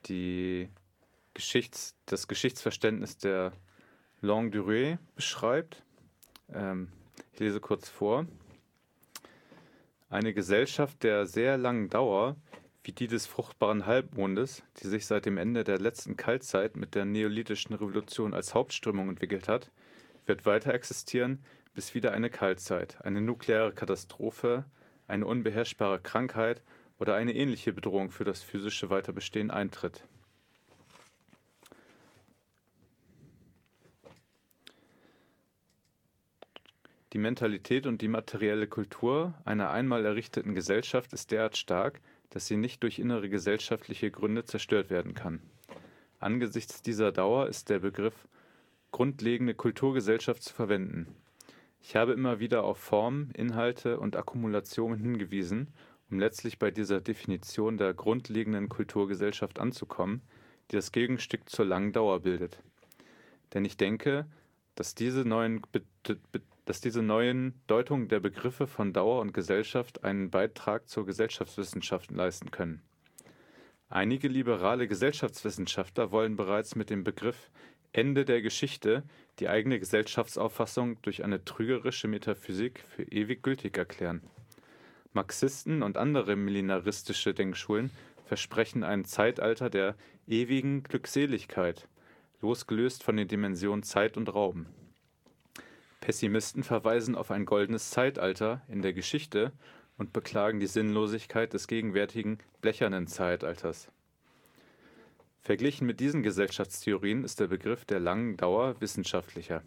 die Geschichts-, das Geschichtsverständnis der Longue Durée beschreibt. Ähm, ich lese kurz vor. Eine Gesellschaft der sehr langen Dauer, wie die des fruchtbaren Halbmondes, die sich seit dem Ende der letzten Kaltzeit mit der neolithischen Revolution als Hauptströmung entwickelt hat, wird weiter existieren, bis wieder eine Kaltzeit, eine nukleare Katastrophe, eine unbeherrschbare Krankheit oder eine ähnliche Bedrohung für das physische Weiterbestehen eintritt. Die Mentalität und die materielle Kultur einer einmal errichteten Gesellschaft ist derart stark, dass sie nicht durch innere gesellschaftliche Gründe zerstört werden kann. Angesichts dieser Dauer ist der Begriff grundlegende Kulturgesellschaft zu verwenden. Ich habe immer wieder auf Form, Inhalte und Akkumulationen hingewiesen, um letztlich bei dieser Definition der grundlegenden Kulturgesellschaft anzukommen, die das Gegenstück zur langen Dauer bildet. Denn ich denke, dass diese neuen dass diese neuen Deutungen der Begriffe von Dauer und Gesellschaft einen Beitrag zur Gesellschaftswissenschaften leisten können. Einige liberale Gesellschaftswissenschaftler wollen bereits mit dem Begriff Ende der Geschichte die eigene Gesellschaftsauffassung durch eine trügerische Metaphysik für ewig gültig erklären. Marxisten und andere millenaristische Denkschulen versprechen ein Zeitalter der ewigen Glückseligkeit, losgelöst von den Dimensionen Zeit und Raum. Pessimisten verweisen auf ein goldenes Zeitalter in der Geschichte und beklagen die Sinnlosigkeit des gegenwärtigen blechernen Zeitalters. Verglichen mit diesen Gesellschaftstheorien ist der Begriff der langen Dauer wissenschaftlicher.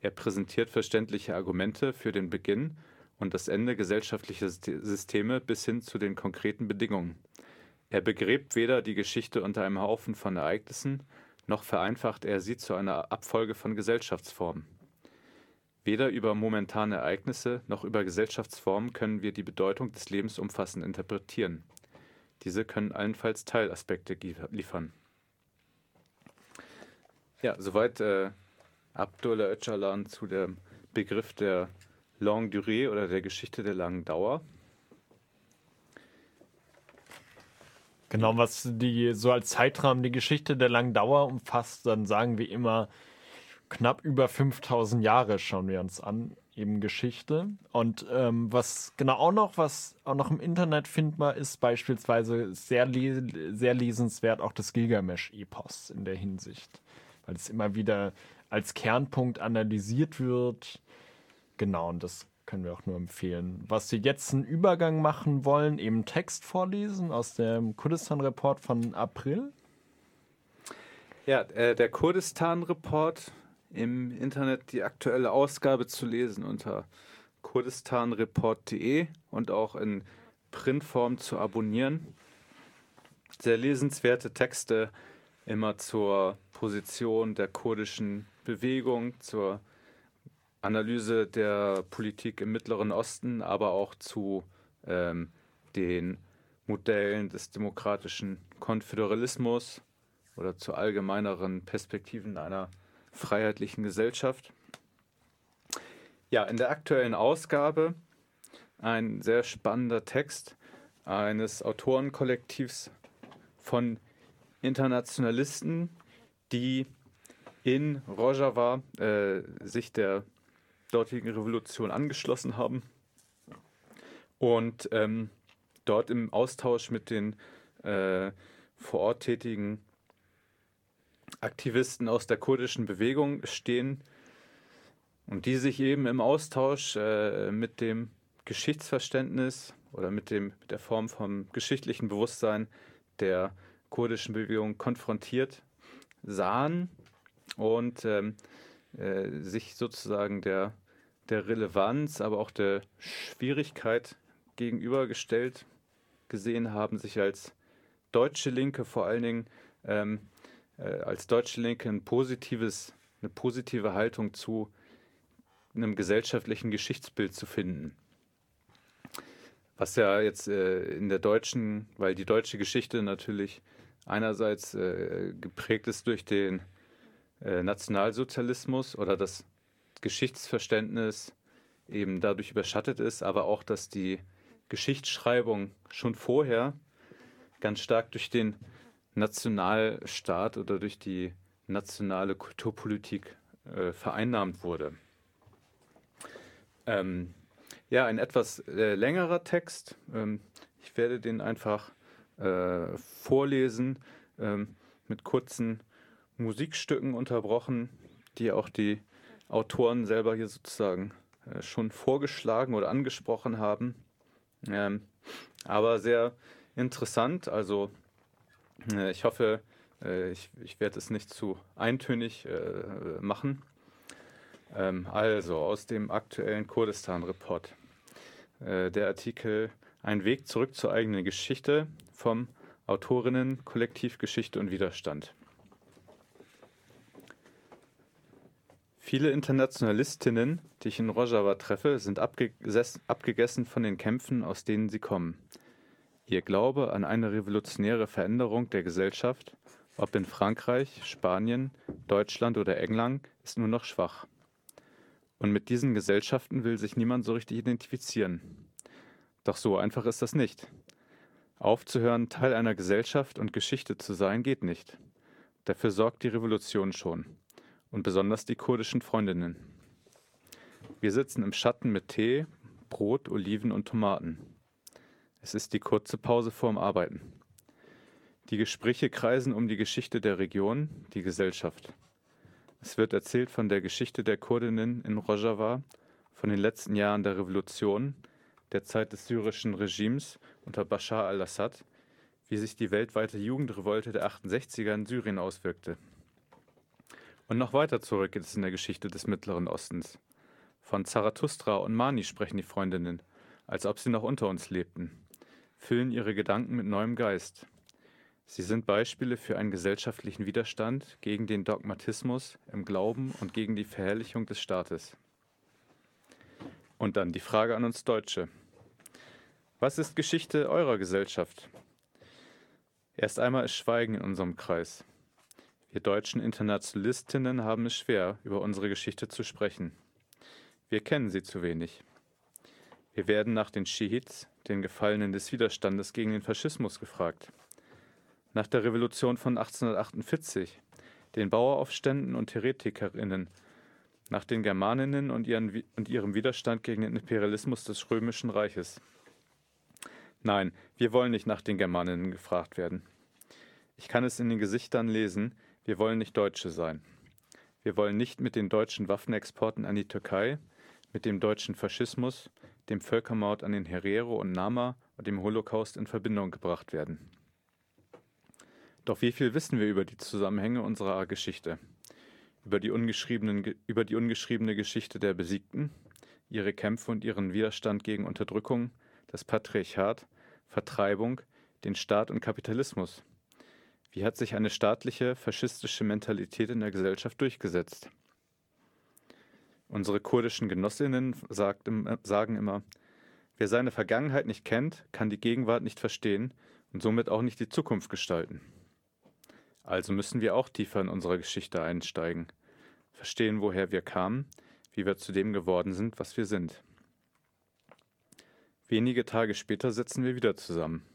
Er präsentiert verständliche Argumente für den Beginn und das Ende gesellschaftlicher Systeme bis hin zu den konkreten Bedingungen. Er begräbt weder die Geschichte unter einem Haufen von Ereignissen, noch vereinfacht er sie zu einer Abfolge von Gesellschaftsformen. Weder über momentane Ereignisse noch über Gesellschaftsformen können wir die Bedeutung des Lebens umfassend interpretieren. Diese können allenfalls Teilaspekte liefern. Ja, soweit äh, Abdullah Öcalan zu dem Begriff der Longue Durée oder der Geschichte der langen Dauer. Genau, was die so als Zeitrahmen die Geschichte der langen Dauer umfasst, dann sagen wir immer knapp über 5000 Jahre schauen wir uns an, eben Geschichte. Und ähm, was genau auch noch, was auch noch im Internet findbar ist, beispielsweise sehr, sehr lesenswert auch das Gilgamesch-Epos in der Hinsicht, weil es immer wieder als Kernpunkt analysiert wird. Genau, und das können wir auch nur empfehlen. Was Sie jetzt einen Übergang machen wollen, eben Text vorlesen aus dem Kurdistan-Report von April. Ja, äh, der Kurdistan-Report im Internet die aktuelle Ausgabe zu lesen unter kurdistanreport.de und auch in Printform zu abonnieren. Sehr lesenswerte Texte immer zur Position der kurdischen Bewegung, zur Analyse der Politik im Mittleren Osten, aber auch zu ähm, den Modellen des demokratischen Konföderalismus oder zu allgemeineren Perspektiven einer freiheitlichen Gesellschaft. Ja, in der aktuellen Ausgabe ein sehr spannender Text eines Autorenkollektivs von Internationalisten, die in Rojava äh, sich der dortigen Revolution angeschlossen haben. Und ähm, dort im Austausch mit den äh, vor Ort tätigen Aktivisten aus der kurdischen Bewegung stehen und die sich eben im Austausch äh, mit dem Geschichtsverständnis oder mit, dem, mit der Form vom geschichtlichen Bewusstsein der kurdischen Bewegung konfrontiert sahen und ähm, äh, sich sozusagen der, der Relevanz, aber auch der Schwierigkeit gegenübergestellt gesehen haben, sich als deutsche Linke vor allen Dingen ähm, äh, als deutsche Linke ein positives, eine positive Haltung zu einem gesellschaftlichen Geschichtsbild zu finden. Was ja jetzt äh, in der deutschen, weil die deutsche Geschichte natürlich einerseits äh, geprägt ist durch den äh, Nationalsozialismus oder das Geschichtsverständnis eben dadurch überschattet ist, aber auch, dass die Geschichtsschreibung schon vorher ganz stark durch den Nationalstaat oder durch die nationale Kulturpolitik äh, vereinnahmt wurde. Ähm, ja, ein etwas äh, längerer Text. Ähm, ich werde den einfach äh, vorlesen, ähm, mit kurzen Musikstücken unterbrochen, die auch die Autoren selber hier sozusagen äh, schon vorgeschlagen oder angesprochen haben. Ähm, aber sehr interessant, also äh, ich hoffe, äh, ich, ich werde es nicht zu eintönig äh, machen. Ähm, also aus dem aktuellen Kurdistan-Report. Der Artikel Ein Weg zurück zur eigenen Geschichte vom Autorinnen Kollektiv Geschichte und Widerstand. Viele Internationalistinnen, die ich in Rojava treffe, sind abgegessen von den Kämpfen, aus denen sie kommen. Ihr Glaube an eine revolutionäre Veränderung der Gesellschaft, ob in Frankreich, Spanien, Deutschland oder England, ist nur noch schwach. Und mit diesen Gesellschaften will sich niemand so richtig identifizieren. Doch so einfach ist das nicht. Aufzuhören, Teil einer Gesellschaft und Geschichte zu sein, geht nicht. Dafür sorgt die Revolution schon. Und besonders die kurdischen Freundinnen. Wir sitzen im Schatten mit Tee, Brot, Oliven und Tomaten. Es ist die kurze Pause vorm Arbeiten. Die Gespräche kreisen um die Geschichte der Region, die Gesellschaft. Es wird erzählt von der Geschichte der Kurdinnen in Rojava, von den letzten Jahren der Revolution, der Zeit des syrischen Regimes unter Bashar al-Assad, wie sich die weltweite Jugendrevolte der 68er in Syrien auswirkte. Und noch weiter zurück geht es in der Geschichte des Mittleren Ostens. Von Zarathustra und Mani sprechen die Freundinnen, als ob sie noch unter uns lebten füllen ihre Gedanken mit neuem Geist. Sie sind Beispiele für einen gesellschaftlichen Widerstand gegen den Dogmatismus im Glauben und gegen die Verherrlichung des Staates. Und dann die Frage an uns Deutsche. Was ist Geschichte eurer Gesellschaft? Erst einmal ist Schweigen in unserem Kreis. Wir deutschen Internationalistinnen haben es schwer, über unsere Geschichte zu sprechen. Wir kennen sie zu wenig. Wir werden nach den Schiits, den Gefallenen des Widerstandes gegen den Faschismus gefragt. Nach der Revolution von 1848, den Baueraufständen und Heretikerinnen, nach den Germaninnen und, ihren, und ihrem Widerstand gegen den Imperialismus des Römischen Reiches. Nein, wir wollen nicht nach den Germaninnen gefragt werden. Ich kann es in den Gesichtern lesen, wir wollen nicht Deutsche sein. Wir wollen nicht mit den deutschen Waffenexporten an die Türkei, mit dem deutschen Faschismus, dem Völkermord an den Herero und Nama und dem Holocaust in Verbindung gebracht werden. Doch wie viel wissen wir über die Zusammenhänge unserer Geschichte? Über die, über die ungeschriebene Geschichte der Besiegten, ihre Kämpfe und ihren Widerstand gegen Unterdrückung, das Patriarchat, Vertreibung, den Staat und Kapitalismus. Wie hat sich eine staatliche, faschistische Mentalität in der Gesellschaft durchgesetzt? Unsere kurdischen Genossinnen sagt, sagen immer, wer seine Vergangenheit nicht kennt, kann die Gegenwart nicht verstehen und somit auch nicht die Zukunft gestalten. Also müssen wir auch tiefer in unsere Geschichte einsteigen, verstehen, woher wir kamen, wie wir zu dem geworden sind, was wir sind. Wenige Tage später sitzen wir wieder zusammen.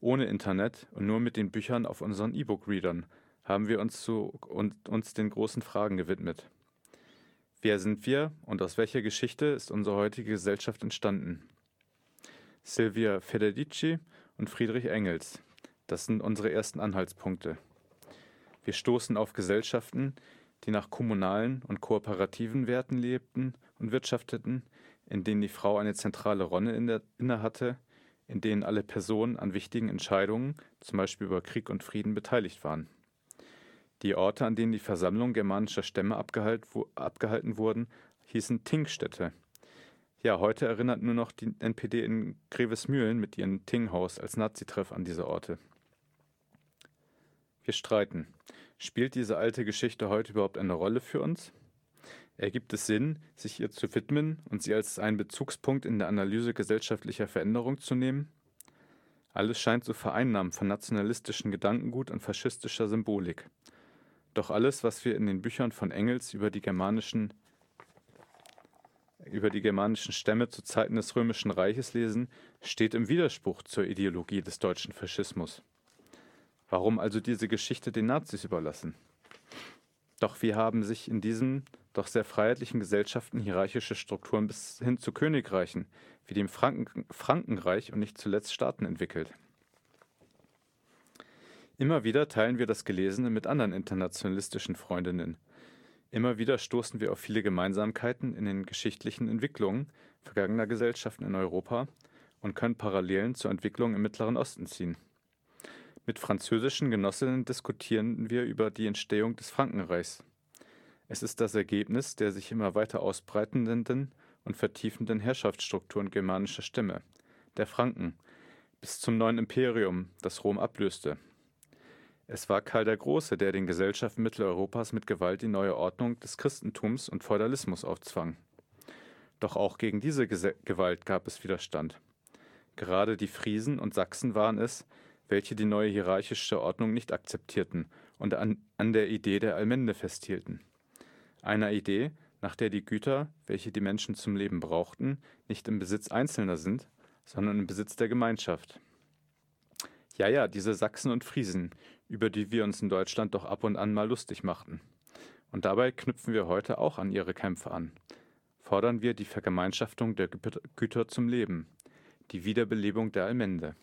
Ohne Internet und nur mit den Büchern auf unseren E-Book-Readern haben wir uns, zu, und, uns den großen Fragen gewidmet. Wer sind wir und aus welcher Geschichte ist unsere heutige Gesellschaft entstanden? Silvia Federici und Friedrich Engels. Das sind unsere ersten Anhaltspunkte. Wir stoßen auf Gesellschaften, die nach kommunalen und kooperativen Werten lebten und wirtschafteten, in denen die Frau eine zentrale Rolle innehatte, in denen alle Personen an wichtigen Entscheidungen, zum Beispiel über Krieg und Frieden, beteiligt waren. Die Orte, an denen die Versammlungen germanischer Stämme abgehalten wurden, hießen Tingstädte. Ja, heute erinnert nur noch die NPD in Grevesmühlen mit ihrem Tinghaus als Nazitreff an diese Orte. Wir streiten. Spielt diese alte Geschichte heute überhaupt eine Rolle für uns? Ergibt es Sinn, sich ihr zu widmen und sie als einen Bezugspunkt in der Analyse gesellschaftlicher Veränderung zu nehmen? Alles scheint so vereinnahmt von nationalistischen Gedankengut und faschistischer Symbolik. Doch alles, was wir in den Büchern von Engels über die germanischen über die germanischen Stämme zu Zeiten des Römischen Reiches lesen, steht im Widerspruch zur Ideologie des deutschen Faschismus. Warum also diese Geschichte den Nazis überlassen? Doch wie haben sich in diesen doch sehr freiheitlichen Gesellschaften hierarchische Strukturen bis hin zu Königreichen, wie dem Franken Frankenreich und nicht zuletzt Staaten entwickelt. Immer wieder teilen wir das Gelesene mit anderen internationalistischen Freundinnen. Immer wieder stoßen wir auf viele Gemeinsamkeiten in den geschichtlichen Entwicklungen vergangener Gesellschaften in Europa und können Parallelen zur Entwicklung im Mittleren Osten ziehen. Mit französischen Genossinnen diskutieren wir über die Entstehung des Frankenreichs. Es ist das Ergebnis der sich immer weiter ausbreitenden und vertiefenden Herrschaftsstrukturen germanischer Stämme, der Franken, bis zum neuen Imperium, das Rom ablöste. Es war Karl der Große, der den Gesellschaften Mitteleuropas mit Gewalt die neue Ordnung des Christentums und Feudalismus aufzwang. Doch auch gegen diese Gese Gewalt gab es Widerstand. Gerade die Friesen und Sachsen waren es, welche die neue hierarchische Ordnung nicht akzeptierten und an, an der Idee der Allmende festhielten einer Idee, nach der die Güter, welche die Menschen zum Leben brauchten, nicht im Besitz Einzelner sind, sondern im Besitz der Gemeinschaft. Ja, ja, diese Sachsen und Friesen, über die wir uns in Deutschland doch ab und an mal lustig machten. Und dabei knüpfen wir heute auch an ihre Kämpfe an. Fordern wir die Vergemeinschaftung der Güter zum Leben, die Wiederbelebung der Allmende.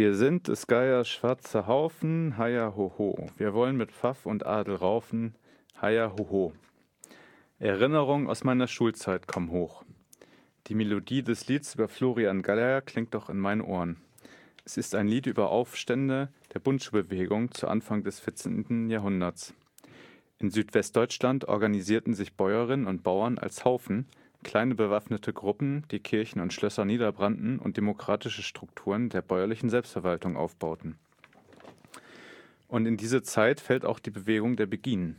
Wir sind des Geier schwarzer Haufen, heia hoho. Wir wollen mit Pfaff und Adel raufen, heia hoho. Erinnerungen aus meiner Schulzeit kommen hoch. Die Melodie des Lieds über Florian Galler klingt doch in meinen Ohren. Es ist ein Lied über Aufstände der Bundschuhbewegung zu Anfang des 14. Jahrhunderts. In Südwestdeutschland organisierten sich Bäuerinnen und Bauern als Haufen, kleine bewaffnete Gruppen, die Kirchen und Schlösser niederbrannten und demokratische Strukturen der bäuerlichen Selbstverwaltung aufbauten. Und in diese Zeit fällt auch die Bewegung der Beginen.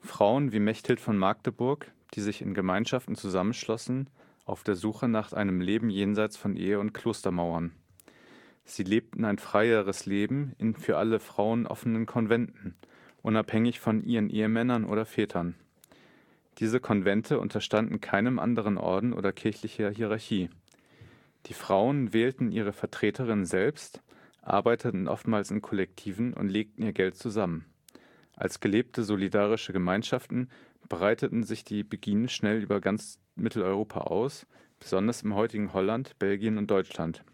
Frauen wie Mechthild von Magdeburg, die sich in Gemeinschaften zusammenschlossen, auf der Suche nach einem Leben jenseits von Ehe und Klostermauern. Sie lebten ein freieres Leben in für alle Frauen offenen Konventen, unabhängig von ihren Ehemännern oder Vätern. Diese Konvente unterstanden keinem anderen Orden oder kirchlicher Hierarchie. Die Frauen wählten ihre Vertreterinnen selbst, arbeiteten oftmals in Kollektiven und legten ihr Geld zusammen. Als gelebte solidarische Gemeinschaften breiteten sich die Beginen schnell über ganz Mitteleuropa aus, besonders im heutigen Holland, Belgien und Deutschland.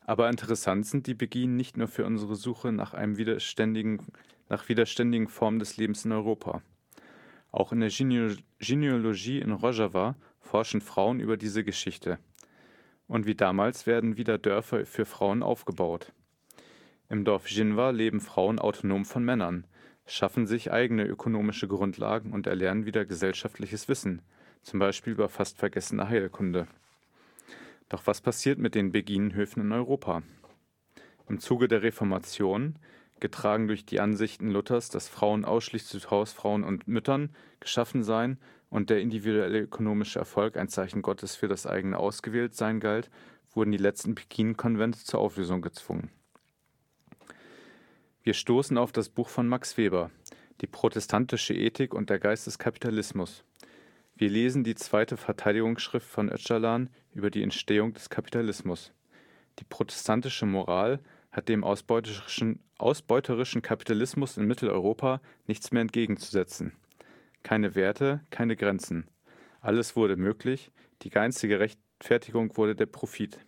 Aber interessant sind die Beginen nicht nur für unsere Suche nach einem widerständigen, nach widerständigen Formen des Lebens in Europa. Auch in der Genealogie in Rojava forschen Frauen über diese Geschichte. Und wie damals werden wieder Dörfer für Frauen aufgebaut. Im Dorf Jinwa leben Frauen autonom von Männern, schaffen sich eigene ökonomische Grundlagen und erlernen wieder gesellschaftliches Wissen, zum Beispiel über fast vergessene Heilkunde. Doch was passiert mit den Beginenhöfen in Europa? Im Zuge der Reformation, getragen durch die Ansichten Luthers, dass Frauen ausschließlich zu Hausfrauen und Müttern geschaffen seien und der individuelle ökonomische Erfolg ein Zeichen Gottes für das eigene Ausgewähltsein galt, wurden die letzten Beginenkonvente zur Auflösung gezwungen. Wir stoßen auf das Buch von Max Weber, Die protestantische Ethik und der Geist des Kapitalismus. Wir lesen die zweite Verteidigungsschrift von Öcalan über die Entstehung des Kapitalismus. Die protestantische Moral hat dem ausbeuterischen, ausbeuterischen Kapitalismus in Mitteleuropa nichts mehr entgegenzusetzen. Keine Werte, keine Grenzen. Alles wurde möglich, die einzige Rechtfertigung wurde der Profit.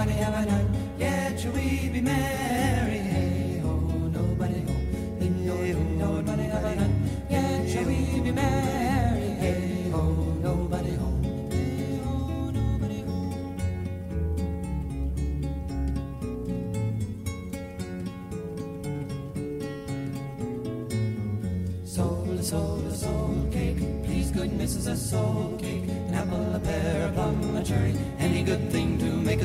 Have I none. Yet shall we be merry. Hey ho, nobody home. Nor money have I none. Yet shall we be merry. Hey ho, nobody home. Hey ho, nobody. Soul, soul, soul cake. Please, good Mrs. A soul cake.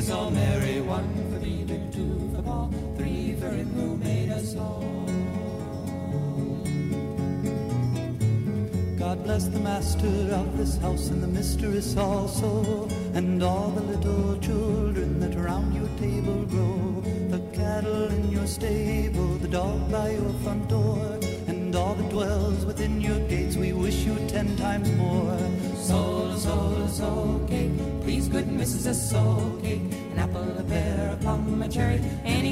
Us all merry. One for Peter, two for Paul, three for him who made us all. God bless the master of this house and the mistress also, and all the little children that around your table grow. The cattle in your stable, the dog by your front door, and all that dwells within your gates. We wish you ten times more. Soul, soul, soul cake, please, good Mrs. A soul cemetery, and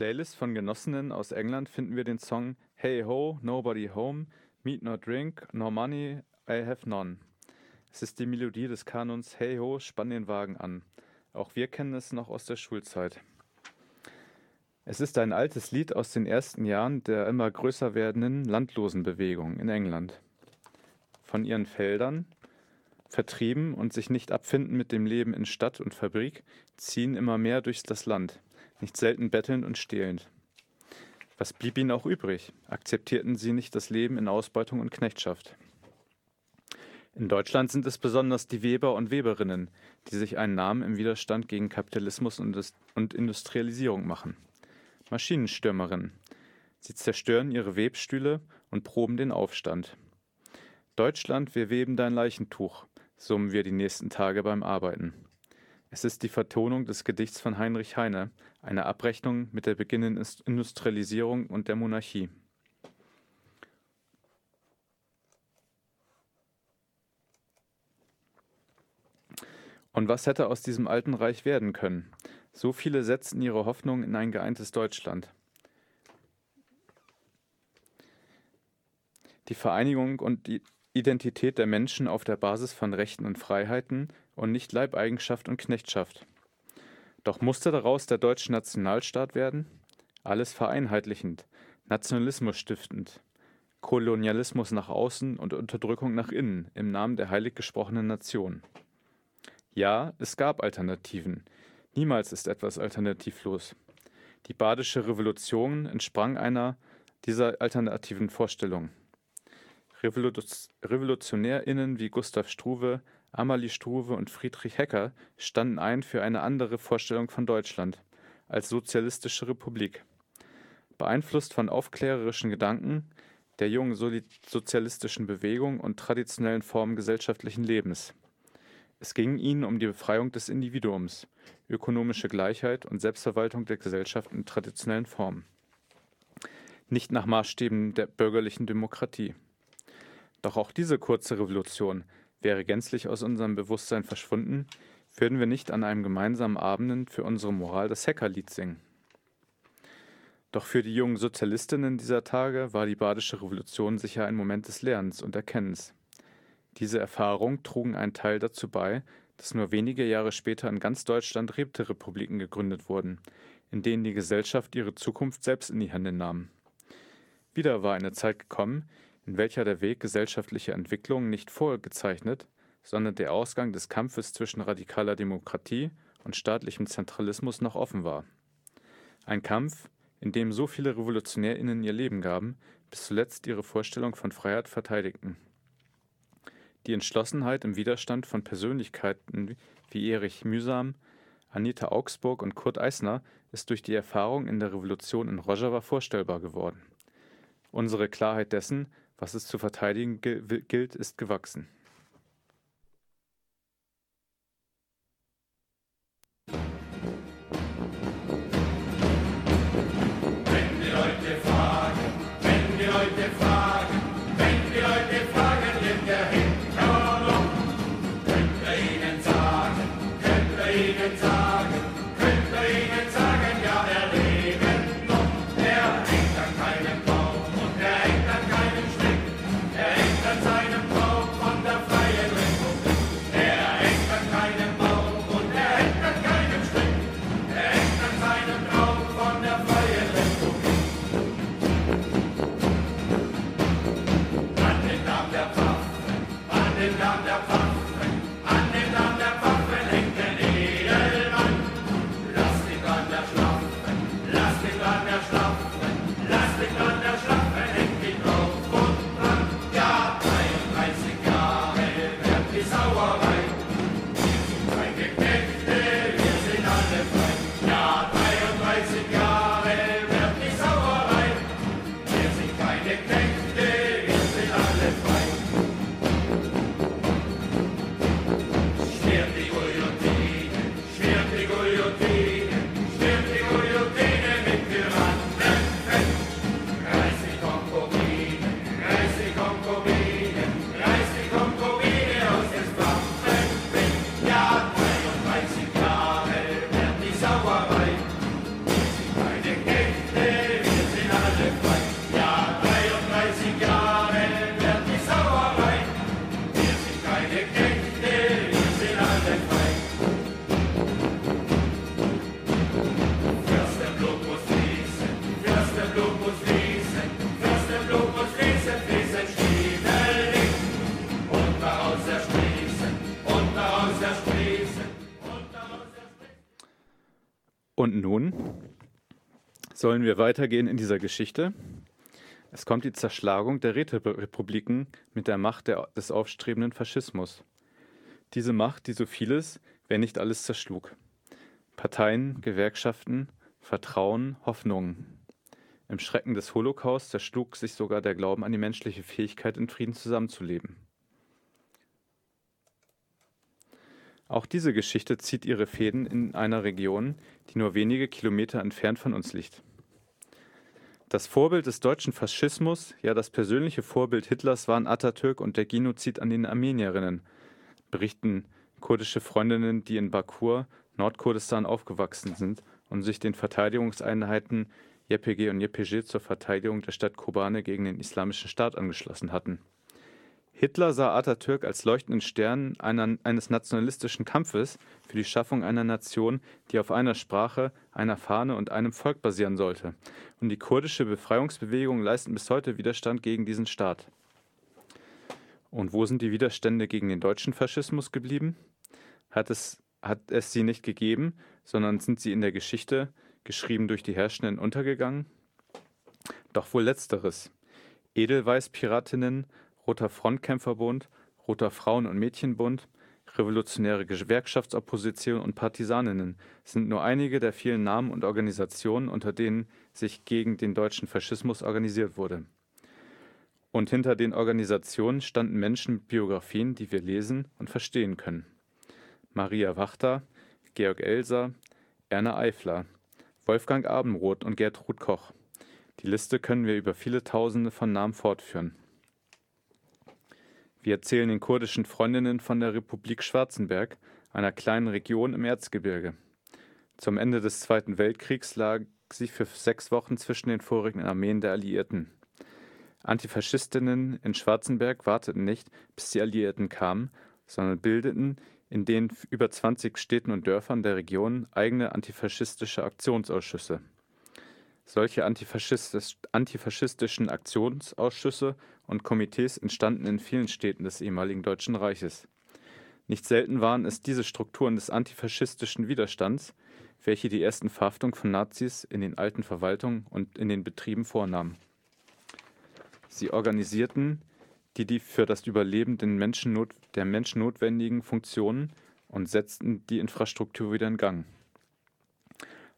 Playlist von Genossinnen aus England finden wir den Song Hey Ho, Nobody Home, Meat Nor Drink, Nor Money, I Have None. Es ist die Melodie des Kanons Hey Ho, spann den Wagen an. Auch wir kennen es noch aus der Schulzeit. Es ist ein altes Lied aus den ersten Jahren der immer größer werdenden Landlosenbewegung in England. Von ihren Feldern, vertrieben und sich nicht abfinden mit dem Leben in Stadt und Fabrik, ziehen immer mehr durch das Land, nicht selten bettelnd und stehlend. Was blieb ihnen auch übrig? Akzeptierten sie nicht das Leben in Ausbeutung und Knechtschaft? In Deutschland sind es besonders die Weber und Weberinnen, die sich einen Namen im Widerstand gegen Kapitalismus und Indus- und Industrialisierung machen. Maschinenstürmerinnen. Sie zerstören ihre Webstühle und proben den Aufstand. Deutschland, wir weben dein Leichentuch, summen wir die nächsten Tage beim Arbeiten. Es ist die Vertonung des Gedichts von Heinrich Heine, eine Abrechnung mit der beginnenden Industrialisierung und der Monarchie. Und was hätte aus diesem alten Reich werden können? So viele setzten ihre Hoffnung in ein geeintes Deutschland. Die Vereinigung und die Identität der Menschen auf der Basis von Rechten und Freiheiten und nicht Leibeigenschaft und Knechtschaft. Doch musste daraus der deutsche Nationalstaat werden? Alles vereinheitlichend, Nationalismus stiftend, Kolonialismus nach außen und Unterdrückung nach innen im Namen der heilig gesprochenen Nation. Ja, es gab Alternativen. Niemals ist etwas alternativlos. Die badische Revolution entsprang einer dieser alternativen Vorstellungen. RevolutionärInnen wie Gustav Struve, Amalie Struve und Friedrich Hecker standen ein für eine andere Vorstellung von Deutschland als sozialistische Republik. Beeinflusst von aufklärerischen Gedanken der jungen sozialistischen Bewegung und traditionellen Formen gesellschaftlichen Lebens. Es ging ihnen um die Befreiung des Individuums, ökonomische Gleichheit und Selbstverwaltung der Gesellschaft in traditionellen Formen. Nicht nach Maßstäben der bürgerlichen Demokratie. Doch auch diese kurze Revolution wäre gänzlich aus unserem Bewusstsein verschwunden, würden wir nicht an einem gemeinsamen Abend für unsere Moral das Hackerlied singen. Doch für die jungen Sozialistinnen dieser Tage war die badische Revolution sicher ein Moment des Lernens und Erkennens. Diese Erfahrungen trugen einen Teil dazu bei, dass nur wenige Jahre später in ganz Deutschland Räterepubliken gegründet wurden, in denen die Gesellschaft ihre Zukunft selbst in die Hände nahm. Wieder war eine Zeit gekommen, in welcher der Weg gesellschaftlicher Entwicklung nicht vorgezeichnet, sondern der Ausgang des Kampfes zwischen radikaler Demokratie und staatlichem Zentralismus noch offen war. Ein Kampf, in dem so viele RevolutionärInnen ihr Leben gaben, bis zuletzt ihre Vorstellung von Freiheit verteidigten. Die Entschlossenheit im Widerstand von Persönlichkeiten wie Erich Mühsam, Anita Augsburg und Kurt Eisner ist durch die Erfahrung in der Revolution in Rojava vorstellbar geworden. Unsere Klarheit dessen, was es zu verteidigen gil- gilt, ist gewachsen. Sollen wir weitergehen in dieser Geschichte. Es kommt die Zerschlagung der Räterepubliken mit der Macht der, des aufstrebenden Faschismus. Diese Macht, die so vieles, wenn nicht alles zerschlug. Parteien, Gewerkschaften, Vertrauen, Hoffnungen. Im Schrecken des Holocaust zerschlug sich sogar der Glauben an die menschliche Fähigkeit, in Frieden zusammenzuleben. Auch diese Geschichte zieht ihre Fäden in einer Region, die nur wenige Kilometer entfernt von uns liegt. Das Vorbild des deutschen Faschismus, ja das persönliche Vorbild Hitlers waren Atatürk und der Genozid an den Armenierinnen, berichten kurdische Freundinnen, die in Bakur, Nordkurdistan aufgewachsen sind und sich den Verteidigungseinheiten YPG und YPG zur Verteidigung der Stadt Kobane gegen den Islamischen Staat angeschlossen hatten. Hitler sah Atatürk als leuchtenden Stern einer, eines nationalistischen Kampfes für die Schaffung einer Nation, die auf einer Sprache, einer Fahne und einem Volk basieren sollte. Und die kurdische Befreiungsbewegung leisten bis heute Widerstand gegen diesen Staat. Und wo sind die Widerstände gegen den deutschen Faschismus geblieben? Hat es, hat es sie nicht gegeben, sondern sind sie in der Geschichte, geschrieben durch die Herrschenden, untergegangen? Doch wohl letzteres. Edelweiß-Piratinnen Roter Frontkämpferbund, Roter Frauen- und Mädchenbund, Revolutionäre Gewerkschaftsopposition und Partisaninnen sind nur einige der vielen Namen und Organisationen, unter denen sich gegen den deutschen Faschismus organisiert wurde. Und hinter den Organisationen standen Menschen mit Biografien, die wir lesen und verstehen können. Maria Wachter, Georg Elser, Erna Eifler, Wolfgang Abendroth und Gertrud Koch. Die Liste können wir über viele Tausende von Namen fortführen. Wir erzählen den kurdischen Freundinnen von der Republik Schwarzenberg, einer kleinen Region im Erzgebirge. Zum Ende des Zweiten Weltkriegs lag sie für sechs Wochen zwischen den vorigen Armeen der Alliierten. Antifaschistinnen in Schwarzenberg warteten nicht, bis die Alliierten kamen, sondern bildeten in den über 20 Städten und Dörfern der Region eigene antifaschistische Aktionsausschüsse. Solche antifaschistisch, antifaschistischen Aktionsausschüsse und Komitees entstanden in vielen Städten des ehemaligen Deutschen Reiches. Nicht selten waren es diese Strukturen des antifaschistischen Widerstands, welche die ersten Verhaftungen von Nazis in den alten Verwaltungen und in den Betrieben vornahmen. Sie organisierten die, die für das Überleben Menschen not, der Menschen notwendigen Funktionen und setzten die Infrastruktur wieder in Gang.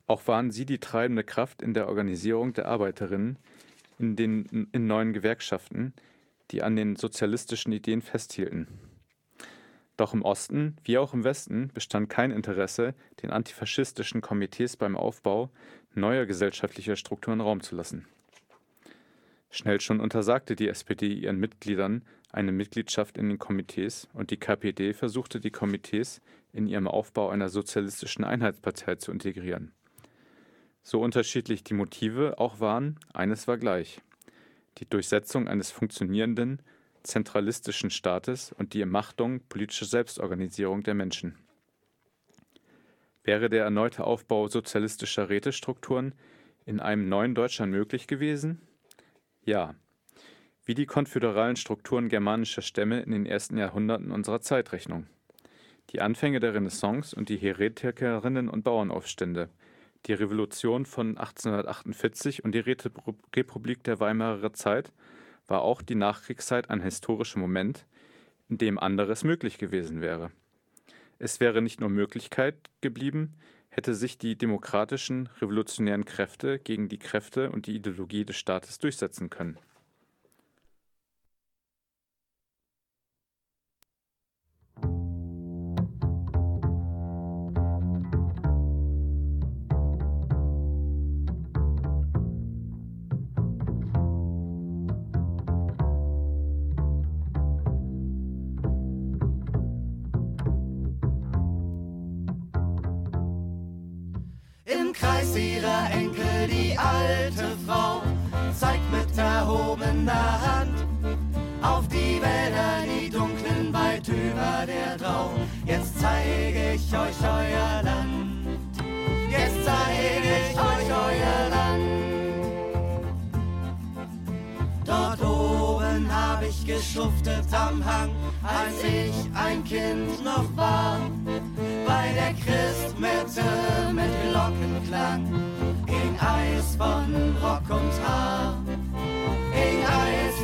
Auch waren sie die treibende Kraft in der Organisierung der Arbeiterinnen in den in neuen Gewerkschaften, die an den sozialistischen Ideen festhielten. Doch im Osten wie auch im Westen bestand kein Interesse, den antifaschistischen Komitees beim Aufbau neuer gesellschaftlicher Strukturen Raum zu lassen. Schnell schon untersagte die SPD ihren Mitgliedern eine Mitgliedschaft in den Komitees und die KPD versuchte die Komitees in ihrem Aufbau einer sozialistischen Einheitspartei zu integrieren. So unterschiedlich die Motive auch waren, eines war gleich. Die Durchsetzung eines funktionierenden, zentralistischen Staates und die Ermachtung politischer Selbstorganisierung der Menschen. Wäre der erneute Aufbau sozialistischer Rätestrukturen in einem neuen Deutschland möglich gewesen? Ja. Wie die konföderalen Strukturen germanischer Stämme in den ersten Jahrhunderten unserer Zeitrechnung. Die Anfänge der Renaissance und die Heretikerinnen und Bauernaufstände, die Revolution von 1848 und die Republik der Weimarer Zeit war auch die Nachkriegszeit ein historischer Moment, in dem anderes möglich gewesen wäre. Es wäre nicht nur Möglichkeit geblieben, hätte sich die demokratischen revolutionären Kräfte gegen die Kräfte und die Ideologie des Staates durchsetzen können. Mit erhobener Hand auf die Wälder, die dunklen weit über der Drau. Jetzt zeige ich euch euer Land. Jetzt zeige ich euch euer Land. Dort oben hab ich geschuftet am Hang, als ich ein Kind noch war. Bei der Christmette mit Glockenklang ging Eis von Rock und Haar.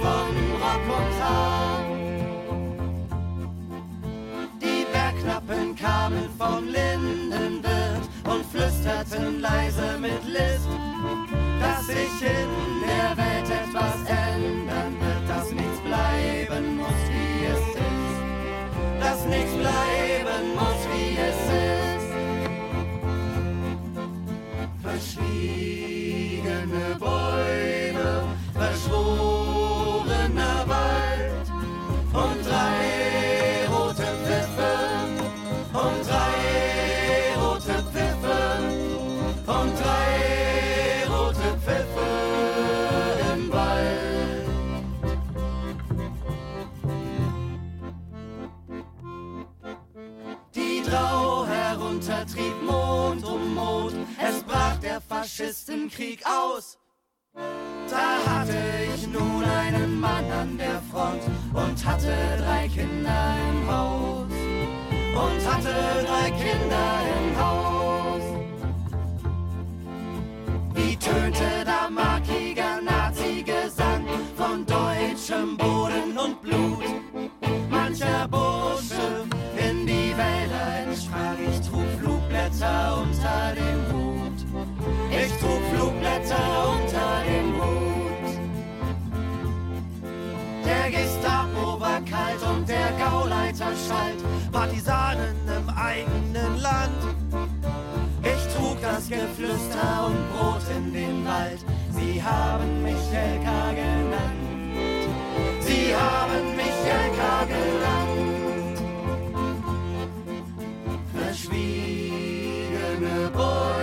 Von Rock und Haar. Die Bergknappen kamen vom Lindenwirt und flüsterten leise mit List, dass sich in der Welt etwas ändern wird, dass nichts bleiben muss, wie es ist, dass nichts bleiben muss, wie es ist. Verschwiegene Faschistenkrieg aus. Da hatte ich nun einen Mann an der Front und hatte drei Kinder im Haus. Und hatte drei Kinder im Haus. Wie tönte da markiger Nazi-Gesang von deutschem Boden und Blut. Mancher Bursche in die Wälder entsprach, ich trug Flugblätter unter dem Flugblätter unter dem Hut. Der Gestapo war kalt und der Gauleiter schalt, Partisanen im eigenen Land. Ich trug das Geflüster und Brot in den Wald, sie haben mich Elka genannt. Sie haben mich Elka genannt. Verschwiegene Bäume,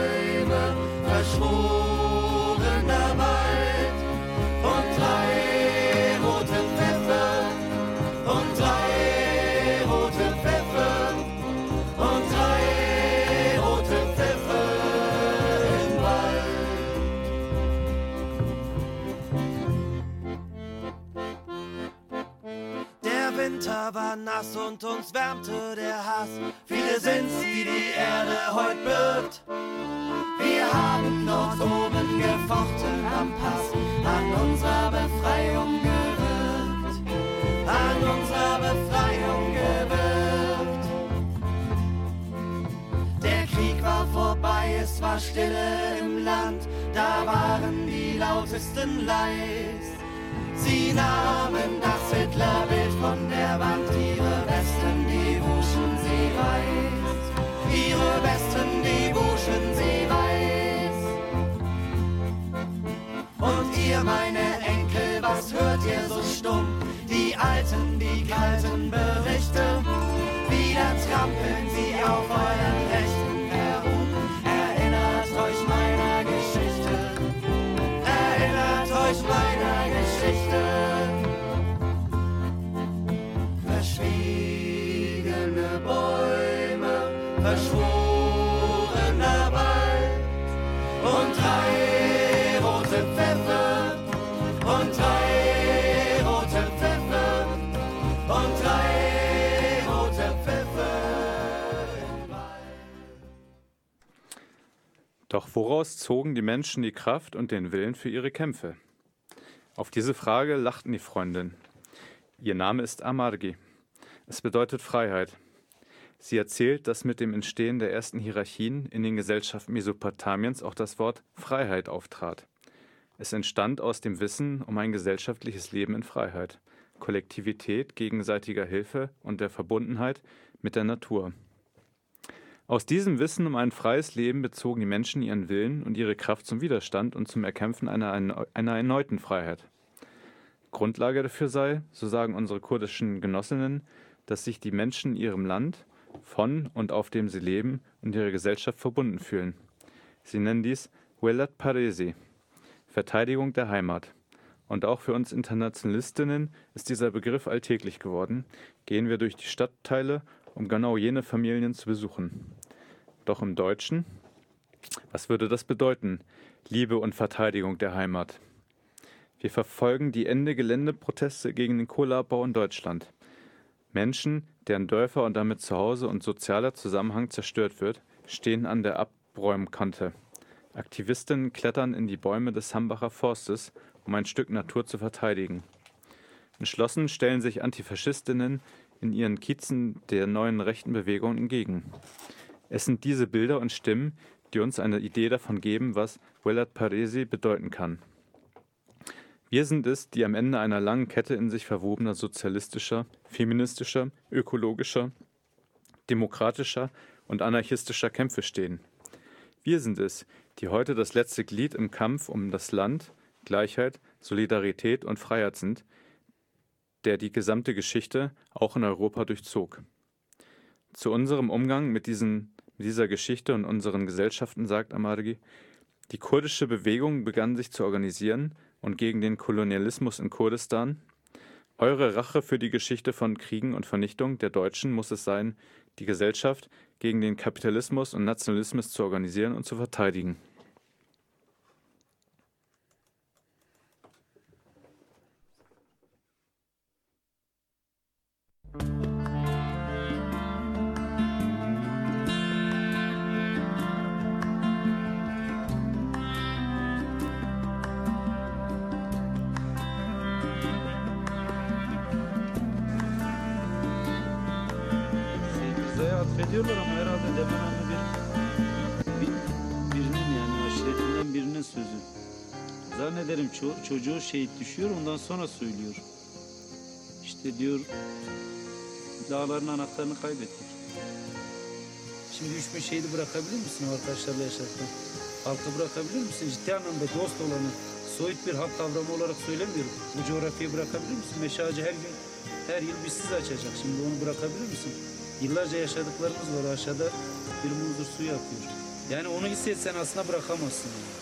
Winter war nass und uns wärmte der Hass. Viele sind's, die die Erde heut birgt. Wir haben dort oben gefochten am Pass, an unserer Befreiung gewirkt. An unserer Befreiung gewirkt. Der Krieg war vorbei, es war Stille im Land, da waren die lautesten leis. Sie nahmen das Hitlerbild von der Wand, ihre Westen, die wuschen sie weiß. Ihre Westen, die wuschen sie weiß. Und ihr, meine Enkel, was hört ihr so stumm? Die alten, die kalten Berichte, wieder trampeln sie auf euren Rechten Doch woraus zogen die Menschen die Kraft und den Willen für ihre Kämpfe? Auf diese Frage lachten die Freundinnen. Ihr Name ist Amargi. Es bedeutet Freiheit. Sie erzählt, dass mit dem Entstehen der ersten Hierarchien in den Gesellschaften Mesopotamiens auch das Wort Freiheit auftrat. Es entstand aus dem Wissen um ein gesellschaftliches Leben in Freiheit, Kollektivität, gegenseitiger Hilfe und der Verbundenheit mit der Natur. Aus diesem Wissen um ein freies Leben bezogen die Menschen ihren Willen und ihre Kraft zum Widerstand und zum Erkämpfen einer, einer erneuten Freiheit. Grundlage dafür sei, so sagen unsere kurdischen Genossinnen, dass sich die Menschen ihrem Land, von und auf dem sie leben und ihrer Gesellschaft verbunden fühlen. Sie nennen dies Welat Paresi, Verteidigung der Heimat. Und auch für uns Internationalistinnen ist dieser Begriff alltäglich geworden. Gehen wir durch die Stadtteile, um genau jene Familien zu besuchen. Doch im Deutschen, was würde das bedeuten? Liebe und Verteidigung der Heimat. Wir verfolgen die Ende-Gelände-Proteste gegen den Kohleabbau in Deutschland. Menschen, deren Dörfer und damit Zuhause und sozialer Zusammenhang zerstört wird, stehen an der Abräumkante. Aktivistinnen klettern in die Bäume des Hambacher Forstes, um ein Stück Natur zu verteidigen. Entschlossen stellen sich Antifaschistinnen in ihren Kiezen der neuen rechten Bewegung entgegen. Es sind diese Bilder und Stimmen, die uns eine Idee davon geben, was Willard Paresi bedeuten kann. Wir sind es, die am Ende einer langen Kette in sich verwobener sozialistischer, feministischer, ökologischer, demokratischer und anarchistischer Kämpfe stehen. Wir sind es, die heute das letzte Glied im Kampf um das Land, Gleichheit, Solidarität und Freiheit sind, der die gesamte Geschichte auch in Europa durchzog. Zu unserem Umgang mit, diesen, dieser Geschichte und unseren Gesellschaften sagt Amargi, die kurdische Bewegung begann sich zu organisieren und gegen den Kolonialismus in Kurdistan. Eure Rache für die Geschichte von Kriegen und Vernichtung der Deutschen muss es sein, die Gesellschaft gegen den Kapitalismus und Nationalismus zu organisieren und zu verteidigen. Atfediyorlar ama herhalde Demirhanlı bir, bir birinin yani aşiretinden birinin sözü. Zannederim ço- çocuğu şehit düşüyor ondan sonra söylüyor. İşte diyor dağların anahtarını kaybettik. Şimdi 3000 şehidi bırakabilir misin arkadaşlarla yaşarken? Halkı bırakabilir misin? Ciddi anlamda dost olanı soyut bir halk kavramı olarak söylemiyorum. Bu coğrafyayı bırakabilir misin? Meşacı her gün her yıl bir siz açacak. Şimdi onu bırakabilir misin? Yıllarca yaşadıklarımız var aşağıda bir muzur suyu akıyor. Yani onu hissetsen aslında bırakamazsın. yani.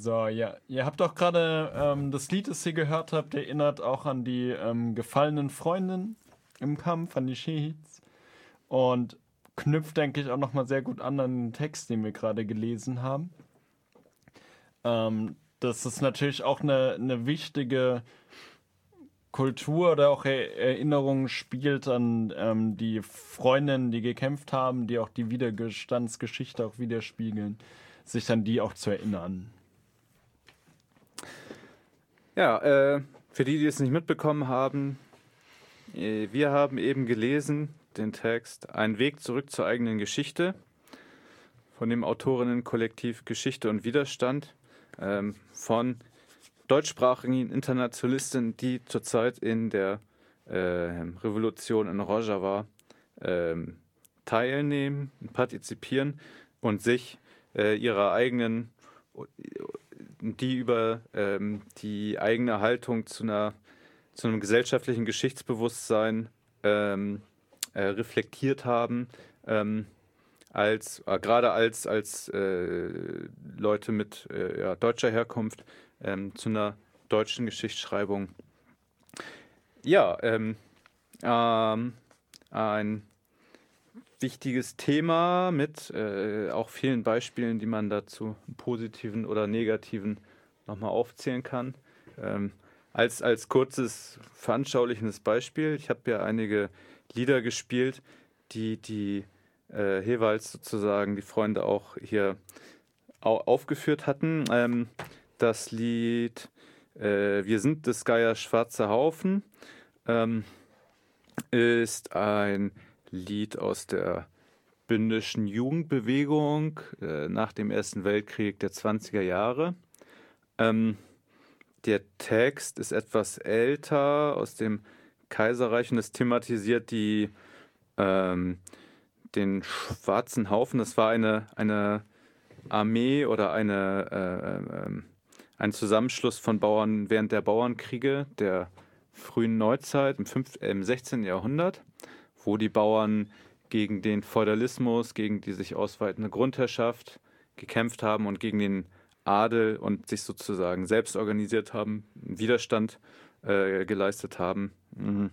So, ja. Ihr habt auch gerade ähm, das Lied, das ihr gehört habt, erinnert auch an die ähm, gefallenen Freundinnen im Kampf, an die Shehids. Und knüpft, denke ich, auch nochmal sehr gut an an den Text, den wir gerade gelesen haben. Ähm, das ist natürlich auch eine, eine wichtige Kultur oder auch er Erinnerung spielt an ähm, die Freundinnen, die gekämpft haben, die auch die Widerstandsgeschichte auch widerspiegeln, sich an die auch zu erinnern. Ja, äh, für die, die es nicht mitbekommen haben, äh, wir haben eben gelesen den Text Ein Weg zurück zur eigenen Geschichte von dem Autorinnenkollektiv Geschichte und Widerstand ähm, von deutschsprachigen Internationalisten, die zurzeit in der äh, Revolution in Rojava ähm, teilnehmen, partizipieren und sich äh, ihrer eigenen, die über ähm, die eigene Haltung zu einer zu einem gesellschaftlichen Geschichtsbewusstsein ähm, äh, reflektiert haben, ähm, als äh, gerade als als äh, Leute mit äh, ja, deutscher Herkunft ähm, zu einer deutschen Geschichtsschreibung. Ja, ähm, ähm, ein wichtiges Thema mit äh, auch vielen Beispielen, die man dazu positiven oder negativen nochmal aufzählen kann. Ähm, als, als kurzes veranschaulichendes Beispiel, ich habe ja einige Lieder gespielt, die die äh, jeweils sozusagen die Freunde auch hier au aufgeführt hatten. Ähm, das Lied äh, Wir sind des Geier Schwarzer Haufen ähm, ist ein Lied aus der bündischen Jugendbewegung äh, nach dem Ersten Weltkrieg der 20er Jahre. Ähm, der Text ist etwas älter aus dem Kaiserreich und es thematisiert die, ähm, den schwarzen Haufen. Das war eine, eine Armee oder eine, äh, äh, ein Zusammenschluss von Bauern während der Bauernkriege der frühen Neuzeit im, 5, äh, im 16. Jahrhundert, wo die Bauern gegen den Feudalismus, gegen die sich ausweitende Grundherrschaft gekämpft haben und gegen den Adel und sich sozusagen selbst organisiert haben, Widerstand äh, geleistet haben. Mhm.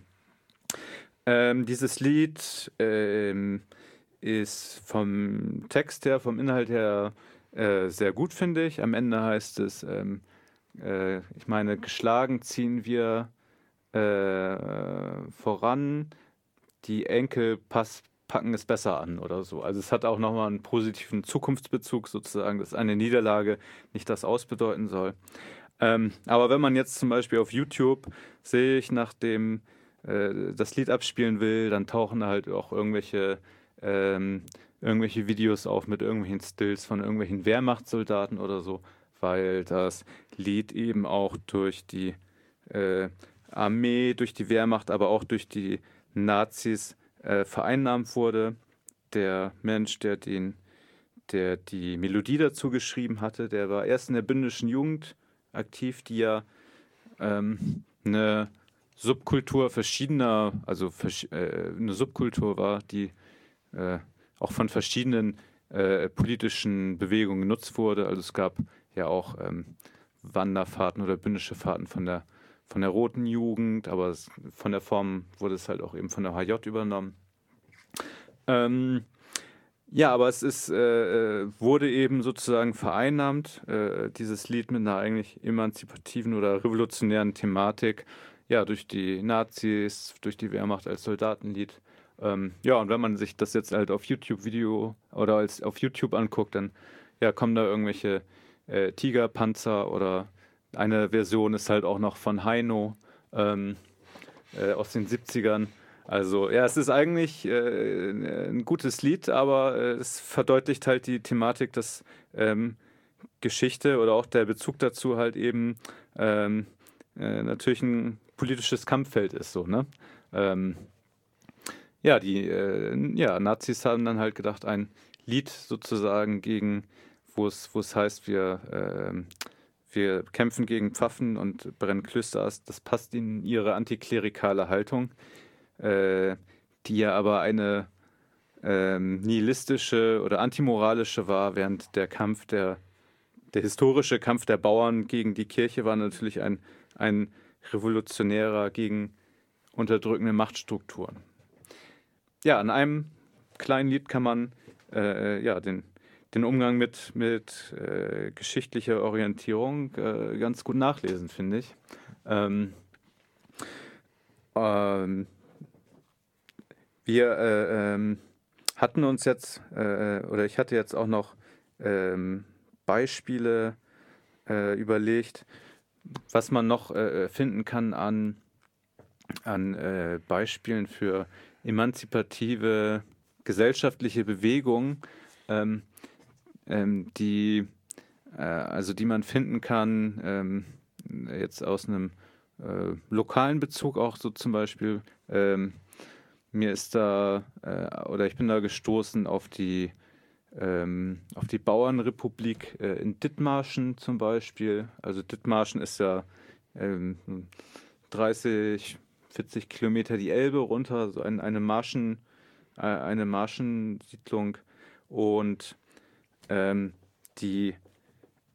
Ähm, dieses Lied ähm, ist vom Text her, vom Inhalt her äh, sehr gut, finde ich. Am Ende heißt es, ähm, äh, ich meine, geschlagen ziehen wir äh, voran, die Enkel pass, packen es besser an oder so. Also es hat auch nochmal einen positiven Zukunftsbezug sozusagen, dass eine Niederlage nicht das ausbedeuten soll. Ähm, aber wenn man jetzt zum Beispiel auf YouTube sehe ich, nachdem äh, das Lied abspielen will, dann tauchen halt auch irgendwelche ähm, irgendwelche Videos auf mit irgendwelchen Stills von irgendwelchen Wehrmachtssoldaten oder so, weil das Lied eben auch durch die äh, Armee, durch die Wehrmacht, aber auch durch die Nazis äh, vereinnahmt wurde. Der Mensch, der den der die Melodie dazu geschrieben hatte, der war erst in der bündischen Jugend aktiv, die ja ähm, eine Subkultur verschiedener, also äh, eine Subkultur war, die äh, auch von verschiedenen äh, politischen Bewegungen genutzt wurde. Also es gab ja auch ähm, Wanderfahrten oder bündische Fahrten von der, von der Roten Jugend, aber von der Form wurde es halt auch eben von der HJ übernommen. Ähm, ja, aber es ist, äh, äh, wurde eben sozusagen vereinnahmt, äh, dieses Lied mit einer eigentlich emanzipativen oder revolutionären Thematik, ja, durch die Nazis, durch die Wehrmacht als Soldatenlied. Ähm, ja, und wenn man sich das jetzt halt auf YouTube-Video oder als auf YouTube anguckt, dann ja, kommen da irgendwelche äh, Tigerpanzer oder eine Version ist halt auch noch von Heino ähm, äh, aus den 70ern. Also ja, es ist eigentlich äh, ein gutes Lied, aber äh, es verdeutlicht halt die Thematik, dass ähm, Geschichte oder auch der Bezug dazu halt eben ähm, äh, natürlich ein politisches Kampffeld ist so, ne? Ähm, ja, die äh, ja, Nazis haben dann halt gedacht, ein Lied sozusagen gegen, wo es, wo es heißt, wir, wir kämpfen gegen Pfaffen und brennen Klöster, das passt in ihre antiklerikale Haltung, äh, die ja aber eine ähm, nihilistische oder antimoralische war, während der Kampf der der historische Kampf der Bauern gegen die Kirche war natürlich ein, ein revolutionärer gegen unterdrückende Machtstrukturen. Ja, an einem kleinen Lied kann man äh, ja, den, den Umgang mit, mit äh, geschichtlicher Orientierung äh, ganz gut nachlesen, finde ich. Ähm, ähm, wir äh, ähm, hatten uns jetzt, äh, oder ich hatte jetzt auch noch ähm, Beispiele äh, überlegt, was man noch äh, finden kann an, an äh, Beispielen für emanzipative gesellschaftliche Bewegungen, ähm, ähm, die, äh, also die man finden kann, ähm, jetzt aus einem äh, lokalen Bezug auch so zum Beispiel. Ähm, mir ist da, äh, oder ich bin da gestoßen auf die, ähm, auf die Bauernrepublik äh, in Dithmarschen zum Beispiel. Also Dithmarschen ist ja ähm, 30, 40 Kilometer die Elbe runter, so ein, eine Marschen, äh, eine Marschensiedlung und ähm, die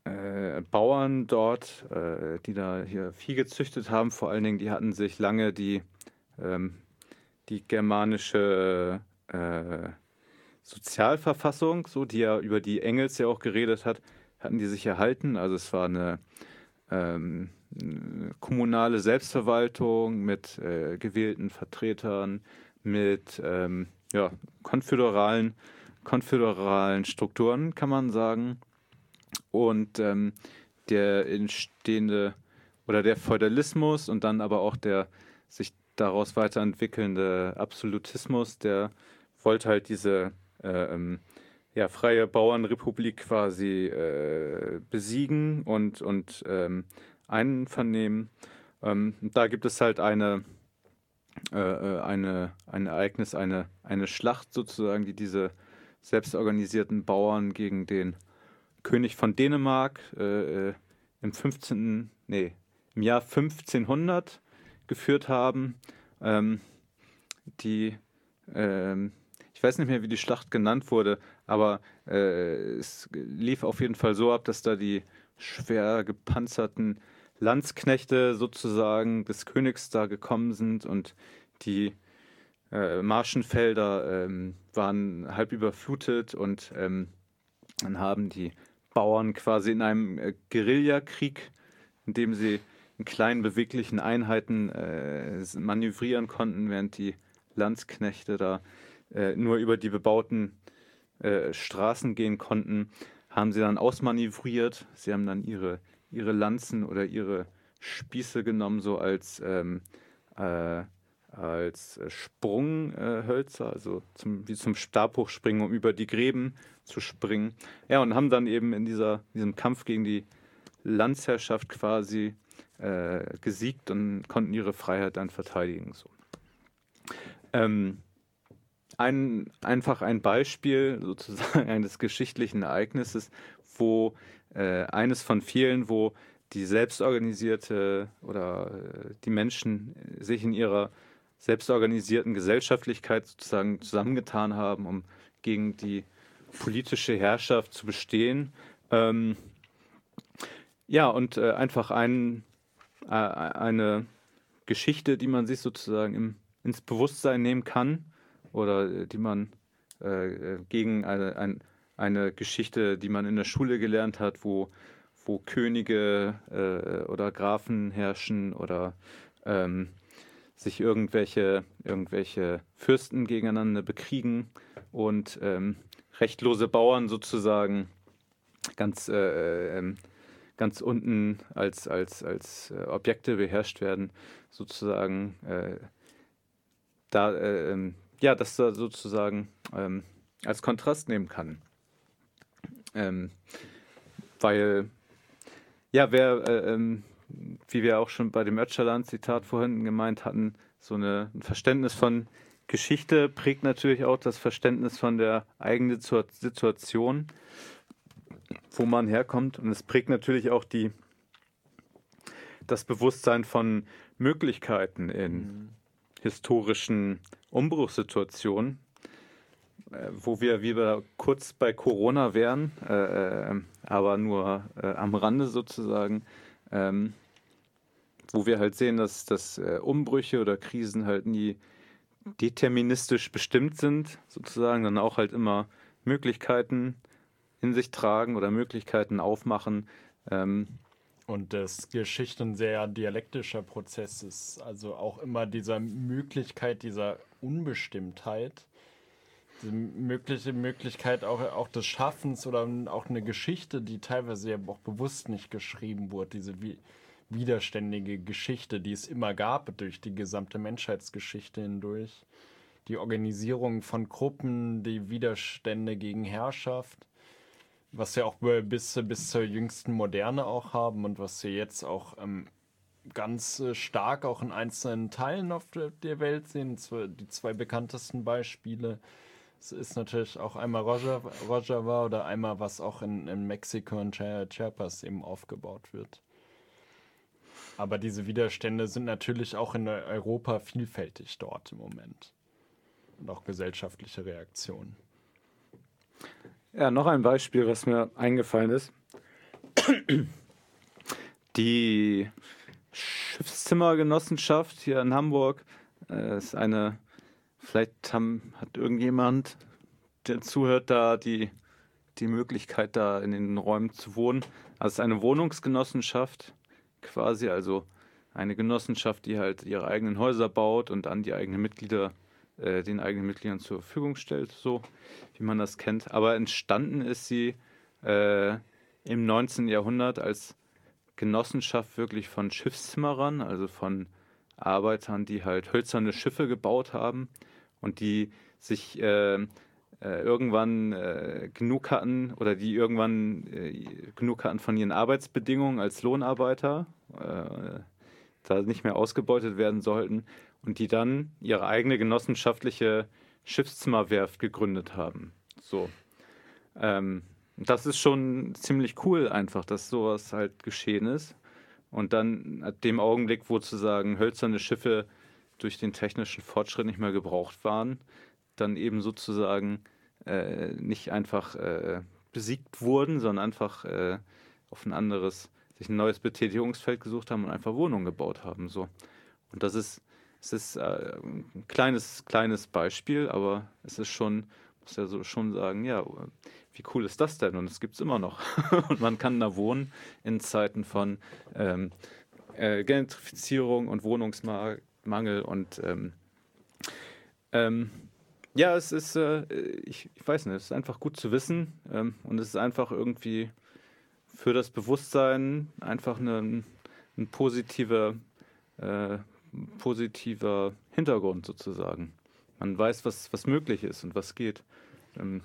äh, Bauern dort, äh, die da hier Vieh gezüchtet haben, vor allen Dingen, die hatten sich lange die, ähm, die germanische äh, Sozialverfassung, so die ja über die Engels ja auch geredet hat, hatten die sich erhalten. Also es war eine, ähm, eine kommunale Selbstverwaltung mit äh, gewählten Vertretern, mit ähm, ja, konföderalen, konföderalen Strukturen, kann man sagen. Und ähm, der entstehende oder der Feudalismus und dann aber auch der sich daraus weiterentwickelnde Absolutismus, der wollte halt diese äh, ähm, ja, freie Bauernrepublik quasi äh, besiegen und, und ähm, einvernehmen. Ähm, da gibt es halt eine, äh, äh, eine, ein Ereignis, eine, eine Schlacht sozusagen, die diese selbstorganisierten Bauern gegen den König von Dänemark äh, äh im 15. Nee, im Jahr 1500 geführt haben. Ähm, die ähm, ich weiß nicht mehr, wie die Schlacht genannt wurde, aber äh, es lief auf jeden Fall so ab, dass da die schwer gepanzerten Landsknechte sozusagen des Königs da gekommen sind und die äh, Marschenfelder ähm, waren halb überflutet und ähm, dann haben die Bauern quasi in einem äh, Guerillakrieg, in dem sie in kleinen beweglichen Einheiten äh, manövrieren konnten, während die Landsknechte da äh, nur über die bebauten äh, Straßen gehen konnten, haben sie dann ausmanövriert. Sie haben dann ihre, ihre Lanzen oder ihre Spieße genommen, so als, ähm, äh, als Sprunghölzer, also zum, wie zum Stabhochspringen, um über die Gräben zu springen. Ja, und haben dann eben in dieser, diesem Kampf gegen die Landsherrschaft quasi äh, gesiegt und konnten ihre Freiheit dann verteidigen. So. Ähm, ein, einfach ein Beispiel sozusagen [laughs] eines geschichtlichen Ereignisses, wo äh, eines von vielen, wo die selbstorganisierte oder äh, die Menschen sich in ihrer selbstorganisierten Gesellschaftlichkeit sozusagen zusammengetan haben, um gegen die politische Herrschaft zu bestehen. Ähm, ja, und äh, einfach ein, äh, eine Geschichte, die man sich sozusagen im, ins Bewusstsein nehmen kann, oder äh, die man äh, gegen eine, ein, eine Geschichte, die man in der Schule gelernt hat, wo, wo Könige äh, oder Grafen herrschen oder ähm, sich irgendwelche, irgendwelche Fürsten gegeneinander bekriegen und ähm, rechtlose Bauern sozusagen ganz, äh, ähm, ganz unten als, als, als äh, Objekte beherrscht werden, sozusagen äh, da äh, ähm, ja, das da sozusagen ähm, als Kontrast nehmen kann. Ähm, weil, ja, wer, äh, wie wir auch schon bei dem Öcalan-Zitat vorhin gemeint hatten, so eine, ein Verständnis von Geschichte prägt natürlich auch das Verständnis von der eigenen Situation, wo man herkommt. Und es prägt natürlich auch die, das Bewusstsein von Möglichkeiten in mhm. historischen Umbruchssituation. äh, wo wir wieder kurz bei Corona wären, äh, äh, aber nur äh, am Rande sozusagen, ähm, wo wir halt sehen, dass, dass äh, Umbrüche oder Krisen halt nie deterministisch bestimmt sind, sozusagen, dann auch halt immer Möglichkeiten in sich tragen oder Möglichkeiten aufmachen. Ähm, Und das ein sehr dialektischer Prozess ist. Also auch immer dieser Möglichkeit, dieser Unbestimmtheit, die mögliche Möglichkeit auch, auch des Schaffens oder auch eine Geschichte, die teilweise ja auch bewusst nicht geschrieben wurde, diese wi widerständige Geschichte, die es immer gab durch die gesamte Menschheitsgeschichte hindurch. Die Organisierung von Gruppen, die Widerstände gegen Herrschaft was wir auch bis, bis zur jüngsten Moderne auch haben und was wir jetzt auch ähm, ganz äh, stark auch in einzelnen Teilen auf der, Welt sehen. Die zwei bekanntesten Beispiele es ist natürlich auch einmal war oder einmal was auch in, in Mexiko und Chi- Chiapas eben aufgebaut wird. Aber diese Widerstände sind natürlich auch in Europa vielfältig dort im Moment. Und auch gesellschaftliche Reaktionen. Ja, noch ein Beispiel, was mir eingefallen ist. Die Schiffszimmergenossenschaft hier in Hamburg äh, ist eine, vielleicht haben, hat irgendjemand, der zuhört, da die, die Möglichkeit, da in den Räumen zu wohnen. Also es ist eine Wohnungsgenossenschaft quasi, also eine Genossenschaft, die halt ihre eigenen Häuser baut und an die eigenen Mitglieder äh, den eigenen Mitgliedern zur Verfügung stellt, so wie man das kennt. Aber entstanden ist sie äh, im 19. Jahrhundert als Genossenschaft wirklich von Schiffszimmerern, also von Arbeitern, die halt hölzerne Schiffe gebaut haben und die sich äh, äh, irgendwann äh, genug hatten oder die irgendwann äh, genug hatten von ihren Arbeitsbedingungen als Lohnarbeiter, äh, da nicht mehr ausgebeutet werden sollten und die dann ihre eigene genossenschaftliche Schiffszimmerwerft gegründet haben. So. Ähm, das ist schon ziemlich cool einfach, dass sowas halt geschehen ist. Und dann ab dem Augenblick, wo sozusagen hölzerne Schiffe durch den technischen Fortschritt nicht mehr gebraucht waren, dann eben sozusagen äh, nicht einfach äh, besiegt wurden, sondern einfach äh, auf ein anderes, sich ein neues Betätigungsfeld gesucht haben und einfach Wohnungen gebaut haben. So. Und das ist, es ist äh, ein kleines, kleines Beispiel, aber es ist schon, muss ja so schon sagen, ja, wie cool ist das denn? Und es gibt es immer noch. [laughs] und man kann da wohnen in Zeiten von ähm, äh, Gentrifizierung und Wohnungsmangel und ähm, ähm, ja, es ist, äh, ich, ich weiß nicht, es ist einfach gut zu wissen ähm, und es ist einfach irgendwie für das Bewusstsein einfach eine, ein positiver, äh, positiver Hintergrund sozusagen. Man weiß, was, was möglich ist und was geht. Ähm,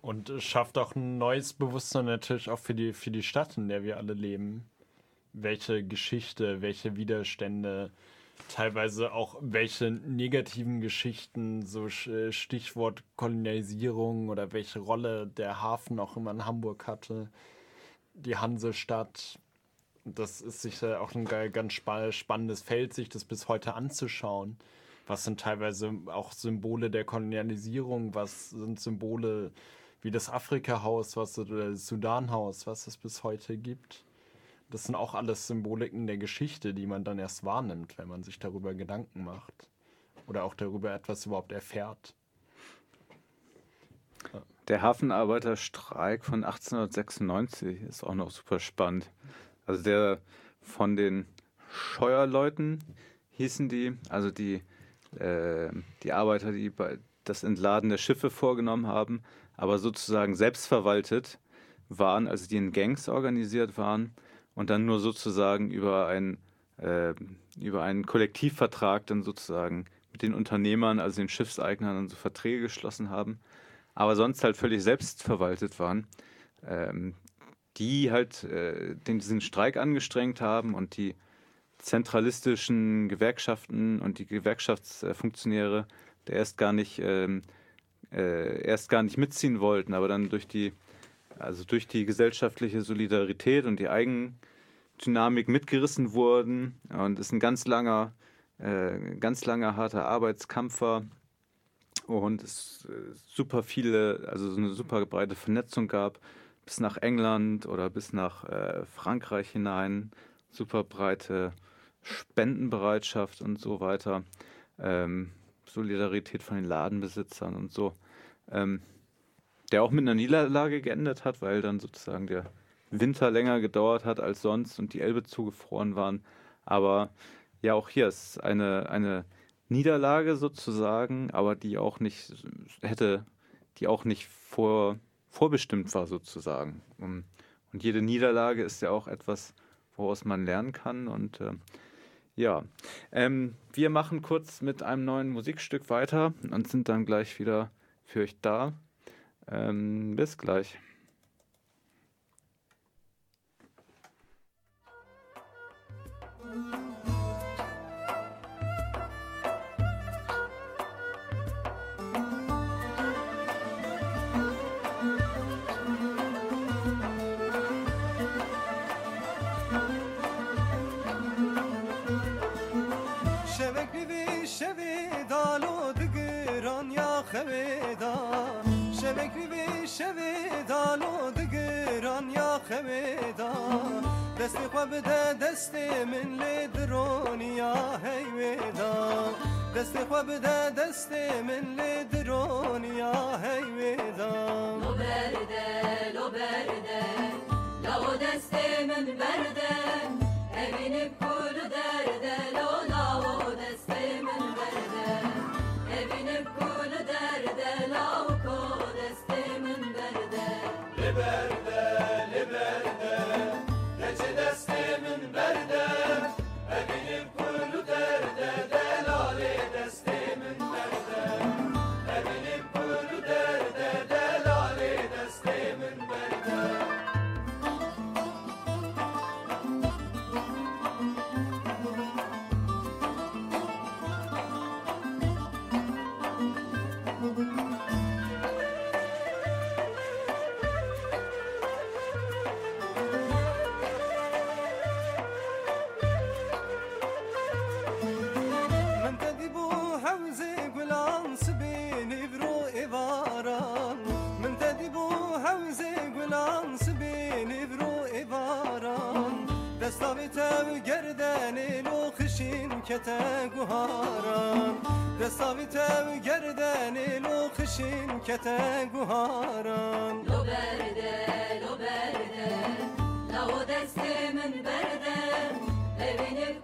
Und es schafft auch ein neues Bewusstsein natürlich auch für die, für die Stadt, in der wir alle leben. Welche Geschichte, welche Widerstände, teilweise auch welche negativen Geschichten, so Sch- Stichwort Kolonialisierung oder welche Rolle der Hafen auch immer in Hamburg hatte, die Hansestadt. Das ist sicher auch ein ganz spa- spannendes Feld, sich das bis heute anzuschauen. Was sind teilweise auch Symbole der Kolonialisierung? Was sind Symbole wie das Afrika-Haus, was oder das Sudan-Haus, was es bis heute gibt? Das sind auch alles Symboliken der Geschichte, die man dann erst wahrnimmt, wenn man sich darüber Gedanken macht. Oder auch darüber etwas überhaupt erfährt. Der Hafenarbeiterstreik von 1896 ist auch noch super spannend. Also der von den Scheuerleuten hießen die, also die, äh, die Arbeiter, die bei das Entladen der Schiffe vorgenommen haben, aber sozusagen selbstverwaltet waren, also die in Gangs organisiert waren und dann nur sozusagen über, ein, äh, über einen Kollektivvertrag dann sozusagen mit den Unternehmern, also den Schiffseignern, dann so Verträge geschlossen haben, aber sonst halt völlig selbstverwaltet waren, ähm, die halt äh, den, diesen Streik angestrengt haben und die zentralistischen Gewerkschaften und die Gewerkschaftsfunktionäre der erst gar nicht ähm, äh, erst gar nicht mitziehen wollten, aber dann durch die also durch die gesellschaftliche Solidarität und die Eigendynamik mitgerissen wurden. Und es ein ganz langer äh, ganz langer harter Arbeitskampf und es äh, super viele, also so eine super breite Vernetzung gab, bis nach England oder bis nach äh, Frankreich hinein, super breite Spendenbereitschaft und so weiter, ähm, Solidarität von den Ladenbesitzern und so, ähm, der auch mit einer Niederlage geendet hat, weil dann sozusagen der Winter länger gedauert hat als sonst und die Elbe zugefroren waren. Aber ja, auch hier ist eine, eine Niederlage sozusagen, aber die auch nicht hätte, die auch nicht vor, vorbestimmt war sozusagen. Und, jede Niederlage ist ja auch etwas, woraus man lernen kann. Und ähm, ja, ähm, wir machen kurz mit einem neuen Musikstück weiter und sind dann gleich wieder für euch da. Ähm, bis gleich. ببي شبي دالو دقران يا خبيدا دستي خبدا دستي من لدرون يا هيويدا دستي خبدا دستي من لدرون يا هيويدا لو برده لو برده لو دسته من برده evini kulu خشين كتا قهاران دستاوي تو گردني لو خشين كتا قهاران لو برده لو برده لو دسته من برده evini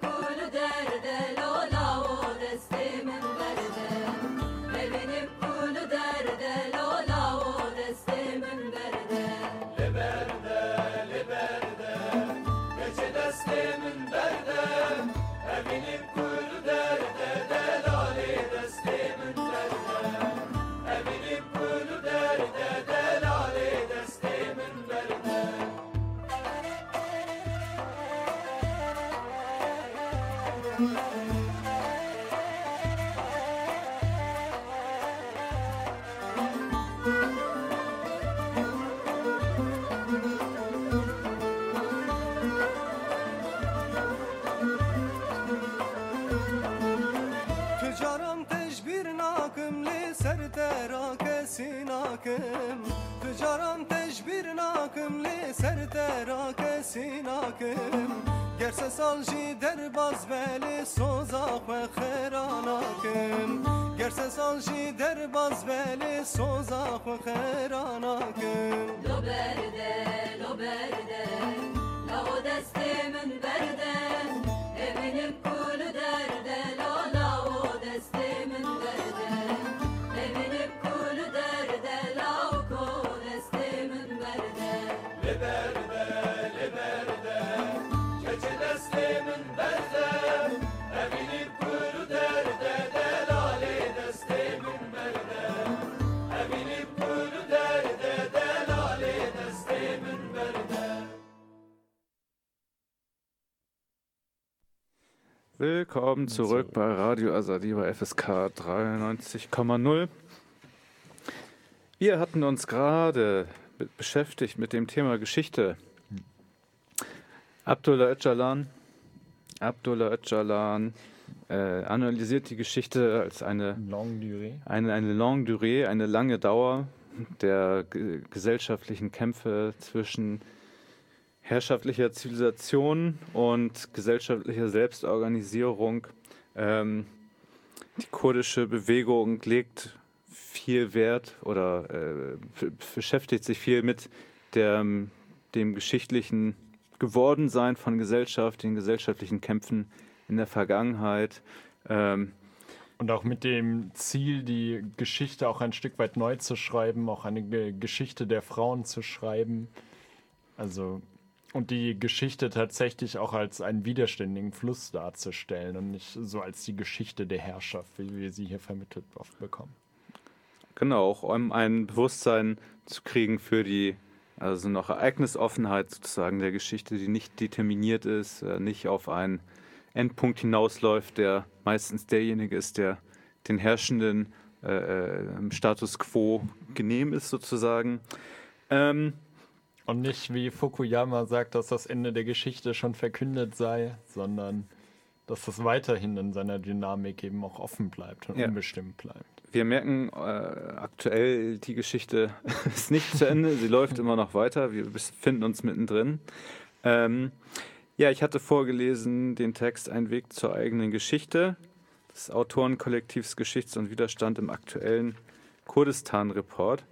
Tüccaram tecbir nakım li serde rakesin akım Tüccaram tecbir nakım li serde rakesin akım کسی ناکم گرس سال جی در باز بلی سوزا خو خیراناکم گرس سال جی در باز بلی سوزا خو خیراناکم لو برده لو برده لو دسته min berde Willkommen zurück bei Radio Azadi bei FSK 93,0. Wir hatten uns gerade be- beschäftigt mit dem Thema Geschichte. Abdullah Öcalan, Abdullah Öcalan äh, analysiert die Geschichte als eine Longue durée. eine, eine longue durée, eine lange Dauer der ge gesellschaftlichen Kämpfe zwischen herrschaftlicher Zivilisation und gesellschaftlicher Selbstorganisierung. Ähm, die kurdische Bewegung legt viel Wert oder äh, beschäftigt sich viel mit der, dem geschichtlichen Gewordensein von Gesellschaft, den gesellschaftlichen Kämpfen in der Vergangenheit. Ähm, Und auch mit dem Ziel, die Geschichte auch ein Stück weit neu zu schreiben, auch eine Ge Geschichte der Frauen zu schreiben. Also, und die Geschichte tatsächlich auch als einen widerständigen Fluss darzustellen und nicht so als die Geschichte der Herrschaft, wie wir sie hier vermittelt oft bekommen. Genau, auch um ein Bewusstsein zu kriegen für die, also noch Ereignisoffenheit sozusagen der Geschichte, die nicht determiniert ist, äh, nicht auf einen Endpunkt hinausläuft, der meistens derjenige ist, der den herrschenden äh, äh, Status quo genehm ist sozusagen. Ähm, Und nicht wie Fukuyama sagt, dass das Ende der Geschichte schon verkündet sei, sondern dass das weiterhin in seiner Dynamik eben auch offen bleibt und Ja. unbestimmt bleibt. Wir merken äh, aktuell, die Geschichte [laughs] ist nicht zu Ende, sie läuft immer noch weiter, wir befinden uns mittendrin. Ähm, ja, ich hatte vorgelesen den Text Ein Weg zur eigenen Geschichte des Autorenkollektivs Geschichts und Widerstand im aktuellen Kurdistan-Report,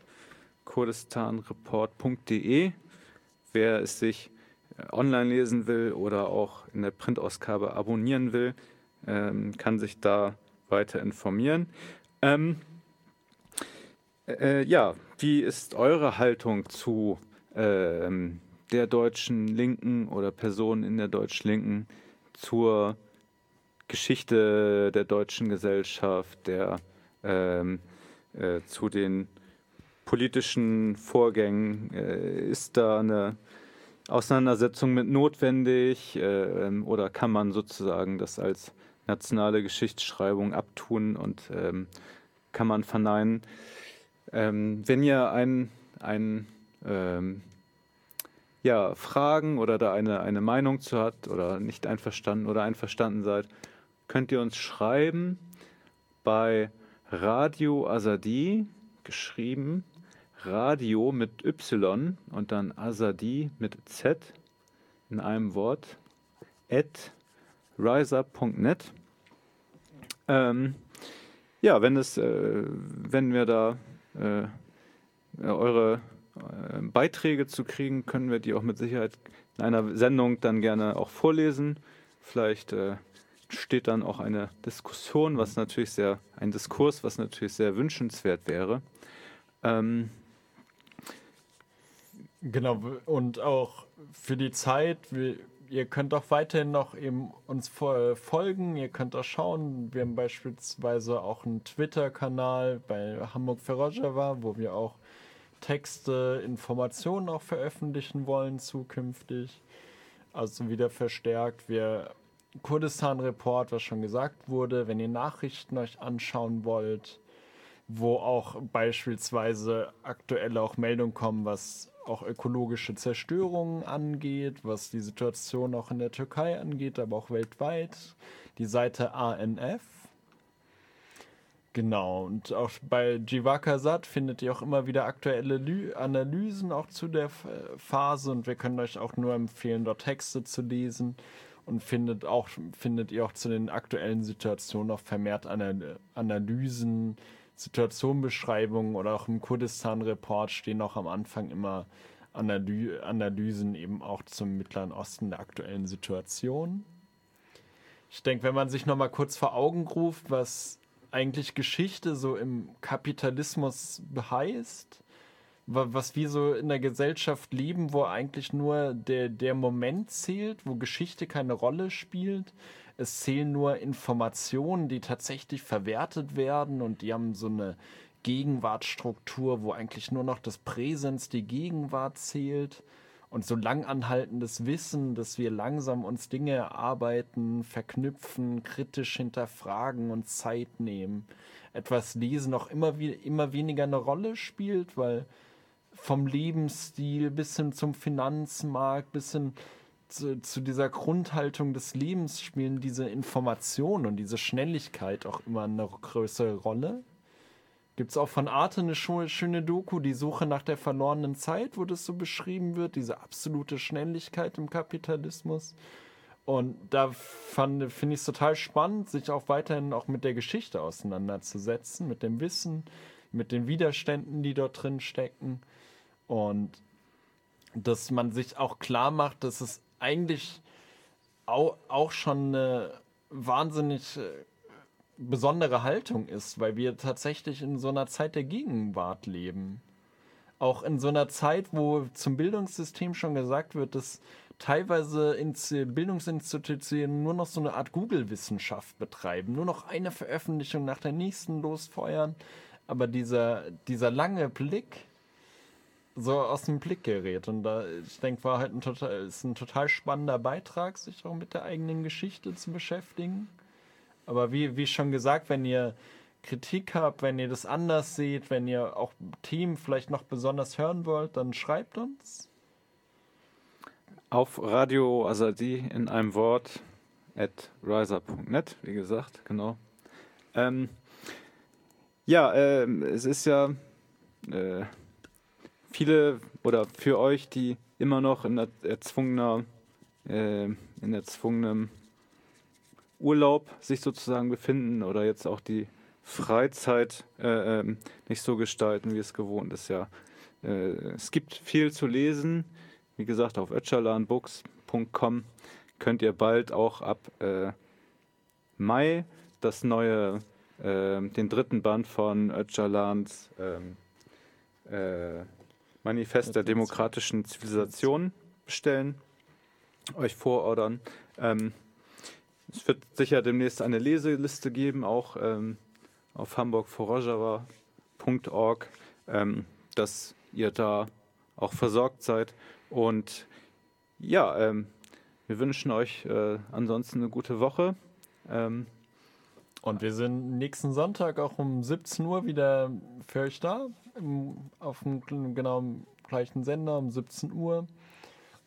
kurdistanreport.de. Wer es sich äh, online lesen will oder auch in der Printausgabe abonnieren will, ähm, kann sich da weiter informieren. Ähm, äh, ja, wie ist eure Haltung zu ähm, der deutschen Linken oder Personen in der deutschen Linken zur Geschichte der deutschen Gesellschaft, der ähm, äh, zu den politischen Vorgängen? Äh, ist da eine Auseinandersetzung mit notwendig äh, ähm, oder kann man sozusagen das als nationale Geschichtsschreibung abtun und ähm, kann man verneinen? Ähm, wenn ihr ein, ein ja, Fragen oder da eine, eine Meinung zu hat oder nicht einverstanden oder einverstanden seid, könnt ihr uns schreiben bei Radio Azadi, geschrieben Radio mit Y und dann Azadi mit Z in einem Wort, at riseup.net. Ähm, ja, wenn es, äh, wenn wir da äh, eure äh, Beiträge zu kriegen, können wir die auch mit Sicherheit in einer Sendung dann gerne auch vorlesen. Vielleicht äh, steht dann auch eine Diskussion, was natürlich sehr, ein Diskurs, was natürlich sehr wünschenswert wäre. Ähm, Genau, und auch für die Zeit, ihr könnt auch weiterhin noch eben uns fo- folgen, ihr könnt auch schauen, wir haben beispielsweise auch einen Twitter-Kanal bei Hamburg für Rojava, wo wir auch Texte, Informationen auch veröffentlichen wollen zukünftig. Also wieder verstärkt. Wir Kurdistan Report, was schon gesagt wurde, wenn ihr Nachrichten euch anschauen wollt, wo auch beispielsweise aktuell auch Meldungen kommen, was auch ökologische Zerstörungen angeht, was die Situation auch in der Türkei angeht, aber auch weltweit. Die Seite ANF. Genau, und auch bei Jivakasat findet ihr auch immer wieder aktuelle Lü Analysen auch zu der Phase und wir können euch auch nur empfehlen, dort Texte zu lesen und findet auch findet ihr auch zu den aktuellen Situationen auch vermehrt Anal Analysen, Situationenbeschreibungen oder auch im Kurdistan-Report stehen auch am Anfang immer Analy Analysen eben auch zum Mittleren Osten der aktuellen Situation. Ich denke, wenn man sich noch mal kurz vor Augen ruft, was eigentlich Geschichte so im Kapitalismus heißt, wa- was wir so in der Gesellschaft leben, wo eigentlich nur der, der Moment zählt, wo Geschichte keine Rolle spielt. Es zählen nur Informationen, die tatsächlich verwertet werden und die haben so eine Gegenwartstruktur, wo eigentlich nur noch das Präsens, die Gegenwart zählt und so langanhaltendes Wissen, dass wir langsam uns Dinge erarbeiten, verknüpfen, kritisch hinterfragen und Zeit nehmen. Etwas lesen auch immer, wie, immer weniger eine Rolle spielt, weil vom Lebensstil bis hin zum Finanzmarkt, bis hin zu, zu dieser Grundhaltung des Lebens spielen diese Information und diese Schnelligkeit auch immer eine größere Rolle. Gibt es auch von Arte eine schöne Doku, die Suche nach der verlorenen Zeit, wo das so beschrieben wird, diese absolute Schnelligkeit im Kapitalismus. Und da finde ich es total spannend, sich auch weiterhin auch mit der Geschichte auseinanderzusetzen, mit dem Wissen, mit den Widerständen, die dort drin stecken. Und dass man sich auch klar macht, dass es eigentlich auch, auch schon eine wahnsinnig äh, besondere Haltung ist, weil wir tatsächlich in so einer Zeit der Gegenwart leben. Auch in so einer Zeit, wo zum Bildungssystem schon gesagt wird, dass teilweise Ins- Bildungsinstitutionen nur noch so eine Art Google-Wissenschaft betreiben, nur noch eine Veröffentlichung nach der nächsten losfeuern, aber dieser, dieser lange Blick so aus dem Blick gerät. Und da, ich denke, war halt ein total, ist ein total spannender Beitrag, sich auch mit der eigenen Geschichte zu beschäftigen. Aber wie, wie schon gesagt, wenn ihr Kritik habt, wenn ihr das anders seht, wenn ihr auch Themen vielleicht noch besonders hören wollt, dann schreibt uns. Auf Radio Azadi in einem Wort at riser.net, wie gesagt, genau. Ähm, ja, ähm, es ist ja äh, viele oder für euch, die immer noch in er- erzwungener, äh, in erzwungenem Urlaub sich sozusagen befinden oder jetzt auch die Freizeit äh, ähm, nicht so gestalten, wie es gewohnt ist. Ja, äh, es gibt viel zu lesen. Wie gesagt, auf öcalanbooks.com könnt ihr bald auch ab äh, Mai das neue, äh, den dritten Band von Öcalans ähm, Manifest der demokratischen Zivilisation bestellen, euch vorordern. Ähm, es wird sicher demnächst eine Leseliste geben, auch ähm, auf hamburgvorojava.org, ähm, dass ihr da auch versorgt seid. Und ja, ähm, wir wünschen euch äh, ansonsten eine gute Woche. Ähm, Und wir sind nächsten Sonntag auch um 17 Uhr wieder für euch da, im, auf dem genau gleichen Sender um 17 Uhr.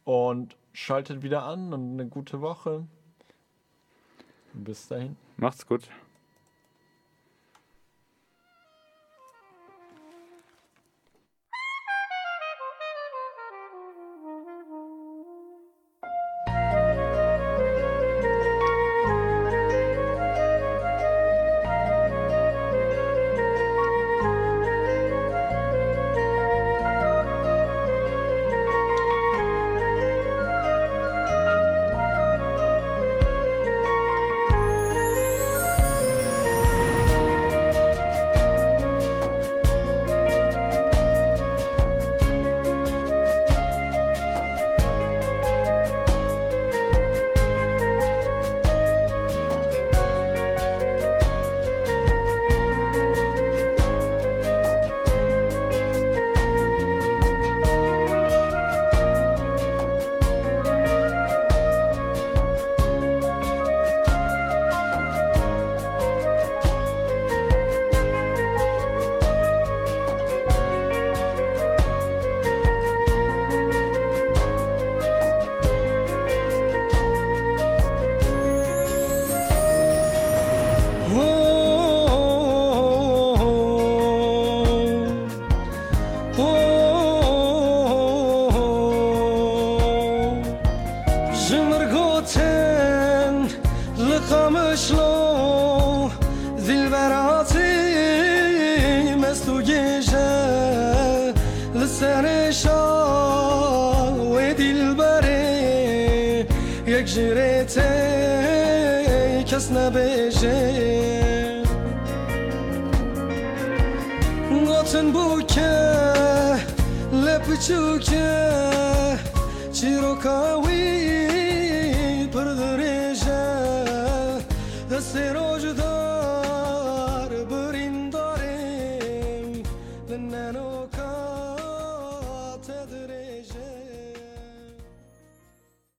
Und schaltet wieder an und eine gute Woche. Bis dahin. macht's gut.